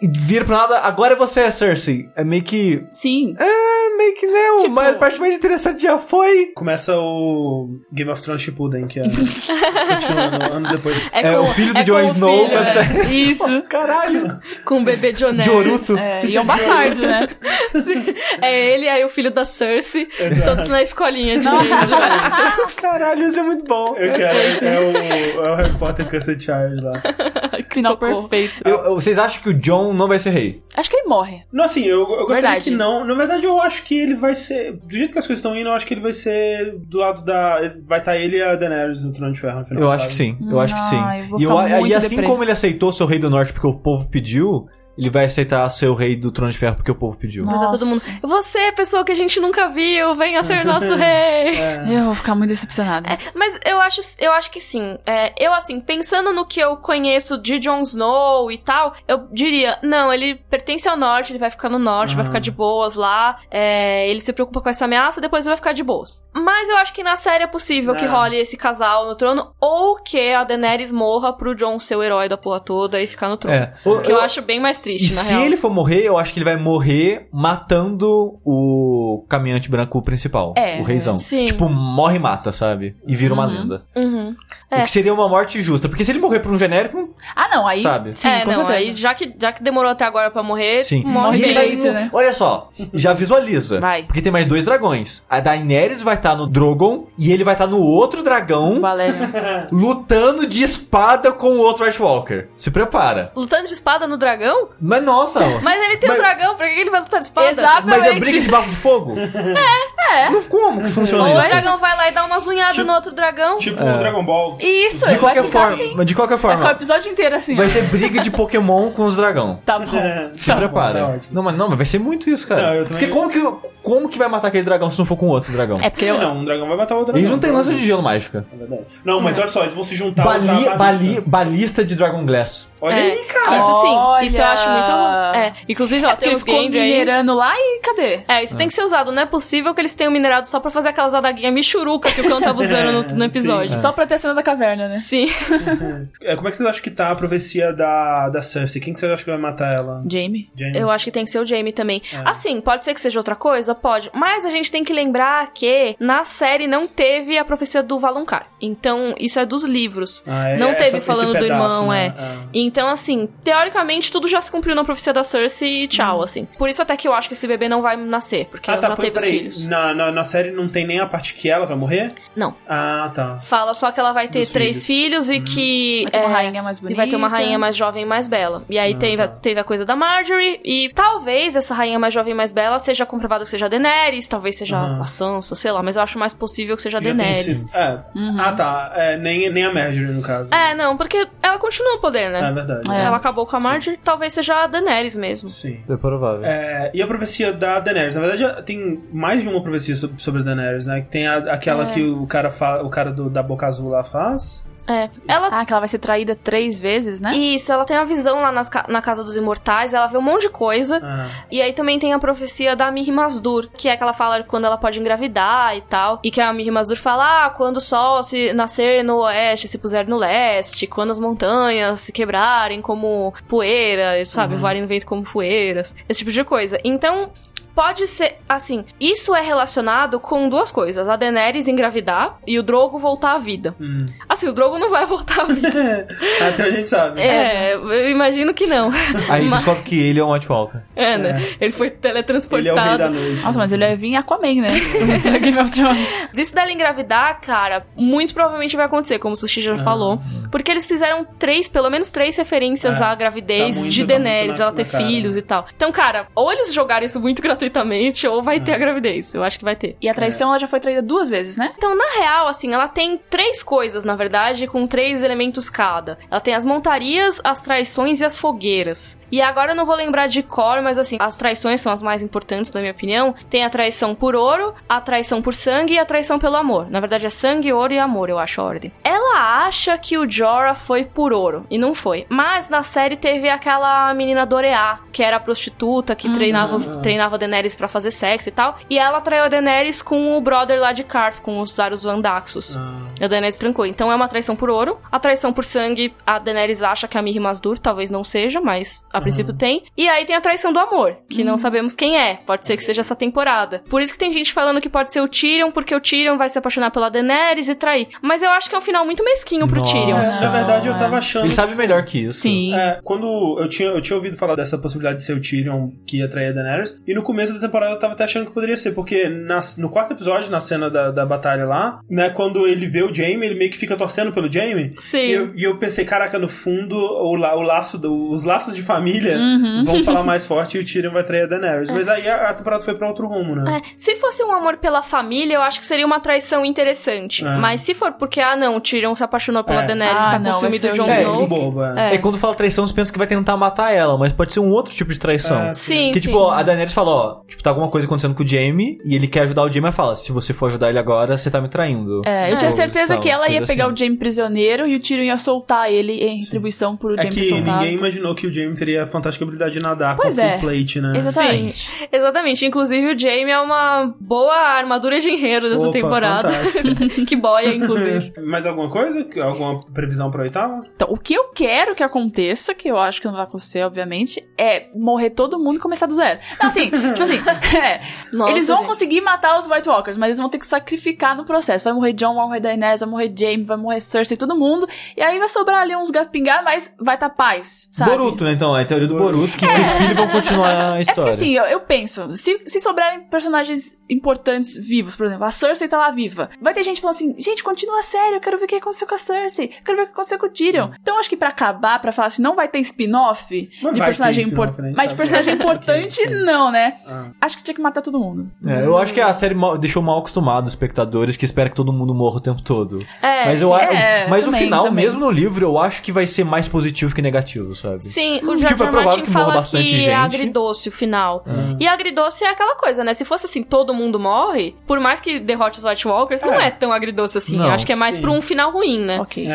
e vira pra nada, agora é você, Cersei. É meio que. Sim. É meio que, né, Tipo- mas a parte mais interessante já foi. Começa o Game of Thrones Shippuden, que é continuando anos depois. É, o filho do é Jon com o Snow, filho, até- é. Isso. Caralho. Com o bebê Jones. Joruto. É, e é um bastardo, né? É ele, aí o filho da Cersei, todos na escolinha de. Caralho, isso é muito bom. Eu quero, é o, é o Harry Potter Cursed Child lá. Final Socorro. perfeito. Eu- eu- vocês acham que o John não vai ser rei? Acho que ele morre. Não, assim, eu, eu gostaria Verdade. que não. Na verdade, eu acho que ele vai ser. Do jeito que as coisas estão indo, eu acho que ele vai ser do lado da. Vai estar ele e a Daenerys no Trono de Ferro no final. Eu sabe? acho que sim, eu acho que sim. Ai, eu vou E, eu, e assim deprê. como ele aceitou ser o rei do norte porque o povo pediu, ele vai aceitar ser o rei do trono de ferro porque o povo pediu. Não. Mas tá todo mundo. Você, é pessoa que a gente nunca viu, venha ser nosso rei. É. Eu vou ficar muito decepcionada. É, mas eu acho, eu acho que sim. É, eu, assim, pensando no que eu conheço de Jon Snow e tal, eu diria, não, ele pertence ao norte, ele vai ficar no norte, vai Aham. ficar de boas lá. é, ele se preocupa com essa ameaça, depois ele vai ficar de boas. Mas eu acho que na série é possível que É. role esse casal no trono, ou que a Daenerys morra pro Jon ser o herói da porra toda e ficar no trono. É. O que eu, Eu- acho bem mais E triste, na se real. ele for morrer, eu acho que ele vai morrer matando o caminhante branco principal, É, o reizão. sim. Tipo, morre e mata, sabe? E vira uma Uhum. lenda. Uhum. O É. que seria uma morte justa. Porque se ele morrer por um genérico, Ah, não, aí. Sabe? Sim, é, com não, aí já que, já que demorou até agora pra morrer, Sim. morre direito, né? Olha só, já visualiza. Vai. Porque tem mais dois dragões. A Daenerys vai estar no Drogon e ele vai estar no outro dragão Valério. lutando de espada com o outro White Walker. Se prepara. Lutando de espada no dragão? Mas nossa, Mas ele tem Mas- um dragão, pra que ele vai lutar de espada? Exato. mas é Exatamente. briga de bafo de fogo? É, é. Não, como que funciona Ou o isso? dragão vai lá e dá umas unhadas Tipo- no outro dragão. Tipo É. o Dragon Ball. Isso, De vai qualquer ficar forma, assim. mas de qualquer Vai ficar o forma, episódio inteiro assim, vai ser briga de Pokémon com os dragão. Tá bom. Se Tá bom, prepara. tá ótimo. não, mas não, mas vai ser muito isso, cara. Não, Porque como que, como que vai matar aquele dragão se não for com outro dragão? É porque eu. Não, um dragão vai matar o outro dragão. Eles não têm lança de gelo mágica. É verdade. Não, mas olha só, eles vão se juntar bali, balista. balista de Dragon Glass. Olha É, aí, cara. Isso sim, Olha. isso eu acho muito. É, inclusive, ó, É tem os ficou Gendry aí. minerando lá e cadê? É, isso tem que ser usado. Não é possível que eles tenham minerado só pra fazer aquelas adaguinhas michuruca que o cão tava usando no, no episódio. Só pra ter a cena da caverna, né? Sim. É, como é que vocês acham que tá a profecia da, da Cersei? Quem que vocês acham que vai matar ela? Jamie. Jaime? Eu acho que tem que ser o Jamie também. É. Assim, pode ser que seja outra coisa? Pode. Mas a gente tem que lembrar que na série não teve a profecia do Valonqar. Então, isso é dos livros. Ah, é não essa- teve falando do pedaço, irmão, né? é. Então, assim, teoricamente, tudo já se cumpriu na profecia da Cersei e tchau, Hum. assim. Por isso até que eu acho que esse bebê não vai nascer, porque Ah, ela tá, já peraí, teve os filhos. Na, na, na série não tem nem a parte que ela vai morrer? Não. Ah, tá. Fala só que ela vai ter Dos três filhos, filhos. e que. Vai ter uma é, rainha mais E bonita. vai ter uma rainha mais jovem e mais bela. E aí Ah, teve, a- tá. teve a coisa da Marjorie. E talvez essa rainha mais jovem e mais bela seja comprovado que seja a Daenerys. Talvez seja a Sansa, sei lá. Mas eu acho mais possível que seja a Daenerys. É. Ah, tá. É, nem, nem a Marjorie, no caso. É, não, porque ela continua no poder, né? É verdade. É. Ela acabou com a Marjorie, talvez seja a Daenerys mesmo. Sim. É provável. É, e a profecia da Daenerys? Na verdade, tem mais de uma profecia sobre, sobre a Daenerys, né? Tem a- aquela É. que o cara, fa, o cara do, da Boca Azul lá faz. É. Ela. Ah, que ela vai ser traída três vezes, né? Isso, ela tem uma visão lá nas na Casa dos Imortais, ela vê um monte de coisa. Ah, E aí também tem a profecia da Miri Masdur, que é que ela fala quando ela pode engravidar e tal. E que a Miri Masdur fala, ah, quando o sol se nascer no oeste, se puser no leste, quando as montanhas se quebrarem como poeira, sabe, voarem no vento como poeiras, esse tipo de coisa. Então, pode ser, assim, isso é relacionado com duas coisas, a Daenerys engravidar e o Drogo voltar à vida. hum. Assim, o Drogo não vai voltar à vida. Até a gente sabe. é, eu imagino que não. Aí você Mas- descobre que ele é um White Walker. É, né? Ele foi Ele é o teletransportado. rei da noite. Nossa, mas ele vai vir Aquaman, né? Game of Thrones. Isso dela engravidar, cara, muito provavelmente vai acontecer, como o Sushi já falou. Porque eles fizeram três, pelo menos três referências É, à gravidez tá muito- de tá Daenerys, na- ela ter cara, filhos né? e tal. Então, cara, ou eles jogaram isso muito gratuitamente, ou vai ter a gravidez. Eu acho que vai ter. E a traição, ela já foi traída duas vezes, né? Então, na real, assim, ela tem três coisas, na verdade, com três elementos cada. Ela tem as montarias, as traições e as fogueiras. E agora eu não vou lembrar de cor, mas assim, as traições são as mais importantes, na minha opinião. Tem a traição por ouro, a traição por sangue e a traição pelo amor. Na verdade, é sangue, ouro e amor, eu acho a ordem. Ela acha que o Jorah foi por ouro, e não foi. Mas na série teve aquela menina Doreá, que era a prostituta, que treinava, treinava a Daenerys pra fazer sexo e tal. E ela traiu a Daenerys com o brother lá de Karth, com os Zarus Vandaxos. Ah, A Daenerys trancou. Então é uma traição por ouro. A traição por sangue, a Daenerys acha que é a Miri Masdur, talvez não seja, mas a princípio tem. E aí tem a traição do amor, que não sabemos quem é. Pode ser que seja essa temporada. Por isso que tem gente falando que pode ser o Tyrion, porque o Tyrion vai se apaixonar pela Daenerys e trair. Mas eu acho que é um final muito mesquinho pro Nossa. Tyrion. é, na verdade, eu é. tava achando. Ele sabe melhor que isso. Sim. É, quando eu tinha, eu tinha ouvido falar dessa possibilidade de ser o Tyrion que ia trair a Daenerys, e no começo da temporada eu tava até achando que poderia ser, porque nas- no quarto episódio, na cena da, da batalha lá, né, quando ele vê o Jaime, ele meio que fica torcendo pelo Jaime, Sim. e eu, e eu pensei, caraca, no fundo, o, la- o laço do- os laços de família Uhum. vão falar mais forte e o Tyrion vai trair a Daenerys. Mas aí a, a temporada foi pra outro rumo, né? É, se fosse um amor pela família, eu acho que seria uma traição interessante. É. Mas se for porque, ah, não, o Tyrion se apaixonou pela É. Daenerys Ah, e tá não, com ciúme vai ser do Jon o É, Snow. bobo, é. É, quando fala traição, você pensa que vai tentar matar ela, mas pode ser um outro tipo de traição. É, Sim, Que sim. tipo, a Daenerys fala, ó, tipo, tá alguma coisa acontecendo com o Jamie e ele quer ajudar o Jamie, ela fala, se você for ajudar ele agora, você tá me traindo. É, eu tinha Ou certeza tal, que ela ia pegar assim. o Jaime prisioneiro e o Tyrion ia soltar ele em retribuição por o É Jaime ter que soltado. ninguém imaginou que o Jaime teria a fantástica habilidade de nadar Pois com é. full plate, né? Exatamente. Exatamente. Inclusive, o Jaime é uma boa armadura de enredo dessa Opa, temporada. que boia, inclusive. Mais alguma coisa? Alguma previsão pra oitava? Então, o que eu quero que aconteça, que eu acho que não vai acontecer, obviamente, é morrer todo mundo e começar do zero. Não, assim, tipo assim, é, Nossa, eles vão gente. conseguir matar os White Walkers, mas eles vão ter que sacrificar no processo. Vai morrer John, vai morrer Daenerys, vai morrer Jaime, vai morrer Cersei, todo mundo. E aí vai sobrar ali uns gatos pingar, mas vai tá paz, sabe? Boruto, né? Então, é a teoria do Boruto, que os filhos vão continuar a É porque história. assim, eu, eu penso, se, se sobrarem personagens importantes vivos, por exemplo, a Cersei tá lá viva, vai ter gente falando assim, gente, continua sério, eu quero ver o que aconteceu com a Cersei, eu quero ver o que aconteceu com o Tyrion. Então acho que pra acabar, pra falar assim, não vai ter spin-off de personagem importante, né? Mas de personagem importante, sim. não, né? Ah. Acho que tinha que matar todo mundo. É, eu acho que a série mal- deixou mal acostumado os espectadores que esperam que todo mundo morra o tempo todo. É, mas eu, é, mas também, o final, também. mesmo no livro, eu acho que vai ser mais positivo que negativo, sabe? Sim, o Tipo, George é R. provável Martin que morra fala bastante que é gente. agridoce o final. E agridoce é aquela coisa, né? Se fosse assim, todo mundo morre, por mais que derrote os White Walkers, não É. é tão agridoce assim. Não, eu acho que é mais sim. pra um final ruim, né? Ok.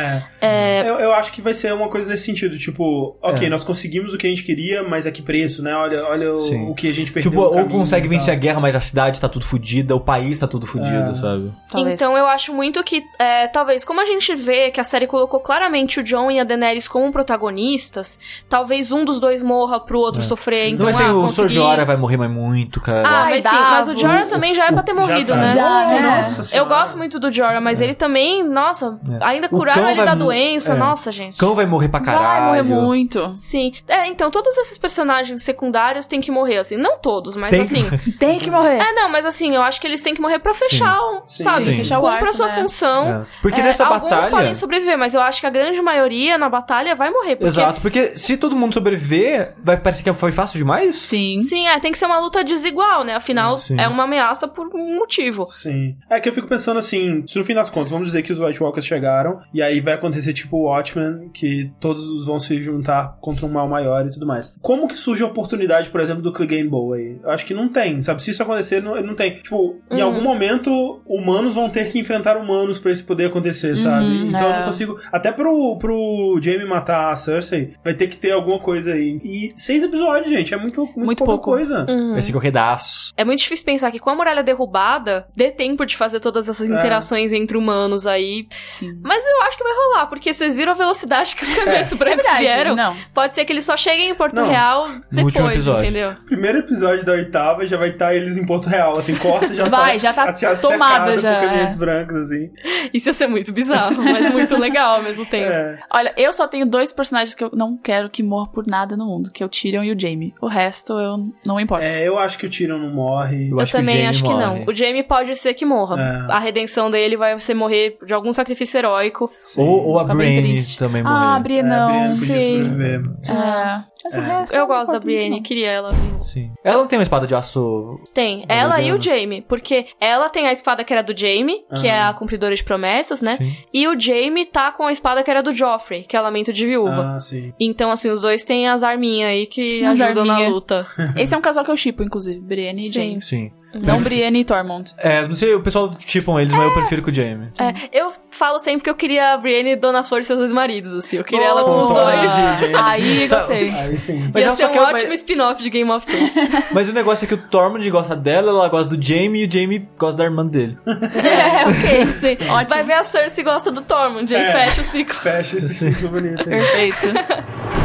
É. Eu, eu acho que vai ser uma coisa nesse sentido, tipo, ok, É. nós conseguimos o que a gente queria, mas a que preço, né? Olha, olha o, o que a gente perdeu Tipo, ou caminho consegue vencer a guerra, mas a cidade tá tudo fodida, o país tá tudo fudido, É. sabe? Talvez. Então eu acho muito que, é, talvez, como a gente vê que a série colocou claramente o John e a Daenerys como protagonistas, talvez um dos dois morra pro outro sofrer. Então, Não ser ah, o consegui... Jorah vai morrer mais muito, cara. Ah, mas sim, mas o. Jorah também já é pra ter morrido, tá. né? Já, Sim. né? Nossa Eu gosto muito do Jorah, mas ele também, nossa, ainda O curaram ele da doença, é. nossa, gente. Cão vai morrer pra caralho. Vai morrer muito. Sim. É, então todos esses personagens secundários têm que morrer, assim. Não todos, mas Tem que- assim. Tem que morrer. É, não, mas assim, eu acho que eles têm que morrer pra fechar, um, Sim. sabe? Sim. Fechar o Cumpra arco, a sua né? função. É. Porque É, nessa alguns batalha. podem sobreviver, mas eu acho que a grande maioria na batalha vai morrer. Porque, Exato, porque se todo mundo sobreviver, vai parecer que foi fácil demais? Sim. Sim, é, tem que ser uma luta desigual, né? Afinal, Sim. é uma ameaça por um motivo. Sim. É que eu fico pensando assim, se no fim das contas, vamos dizer que os White Walkers chegaram, e aí vai acontecer tipo o Watchmen, que todos vão se juntar contra um mal maior e tudo mais. Como que surge a oportunidade, por exemplo, do Clegane Bowl aí? Eu acho que não tem, sabe? Se isso acontecer, não, não tem. Tipo, em Uhum. algum momento, humanos vão ter que enfrentar humanos pra isso poder acontecer, sabe? Uhum, então eu é. não consigo. Até pro, pro Jamie matar a Cersei, vai ter que ter alguma coisa aí. E seis episódios, gente, é muito, muito, Muito pouca pouco. coisa. Uhum. Vai ser qualquer daço. É muito difícil pensar que com a muralha derrubada, dê tempo de fazer todas essas interações entre humanos aí. Sim. Mas eu acho que vai rolar, porque vocês viram a velocidade que os caminhões brancos vieram. Não. Pode ser que eles só cheguem em Porto Não. Real depois, entendeu? Primeiro episódio da oitava já vai estar eles em Porto Real, assim, corta e já Vai, tá, já tá assim, tomada já, por caminhantes é. brancos, assim. Isso ia ser muito bizarro, mas muito legal ao mesmo tempo. É. Olha, eu só tenho dois personagens que eu não quero que morram por nada no mundo, que é o Tyrion e o Jaime. O resto eu não importo. É, eu acho que o Tyrion não morre. Eu Eu acho que também Jaime acho que morre. não. O Jamie pode ser que morra. É. A redenção dele vai ser morrer de algum sacrifício heróico. Sim. Ou, ou a Brienne também morrer. Ah, a É, Brienne a não. Brienne podia sim. É. Mas o É. resto Eu não gosto da Brienne, queria ela. Sim. Ela não tem uma espada de aço. Tem, É ela e o Jamie, porque ela tem a espada que era do Jamie, que é a cumpridora de promessas, né? Sim. E o Jamie tá com a espada que era do Joffrey, que é o lamento de viúva. Ah, sim. Então, assim, os dois têm as arminhas aí que As ajudam na luta. Esse é um casal que eu chipo, inclusive. Brienne e Sim. Jaime. Sim. Não Brienne e Tormund. É, não sei, o pessoal tipam eles, mas eu prefiro com o Jaime. É, eu falo sempre que eu queria a Brienne e Dona Flor e seus dois maridos, assim. Eu queria ela com os dois. Aí gostei. Aí sim. Mas Ia ela ser só um quer- ótimo mas- spin-off de Game of Thrones. Mas o negócio é que o Tormund gosta dela, ela gosta do Jaime e o Jaime gosta da irmã dele. é, ok, sim. Ótimo. Vai ver a Cersei gosta do Tormund, aí É. fecha o ciclo. Fecha esse ciclo bonito aí. Perfeito.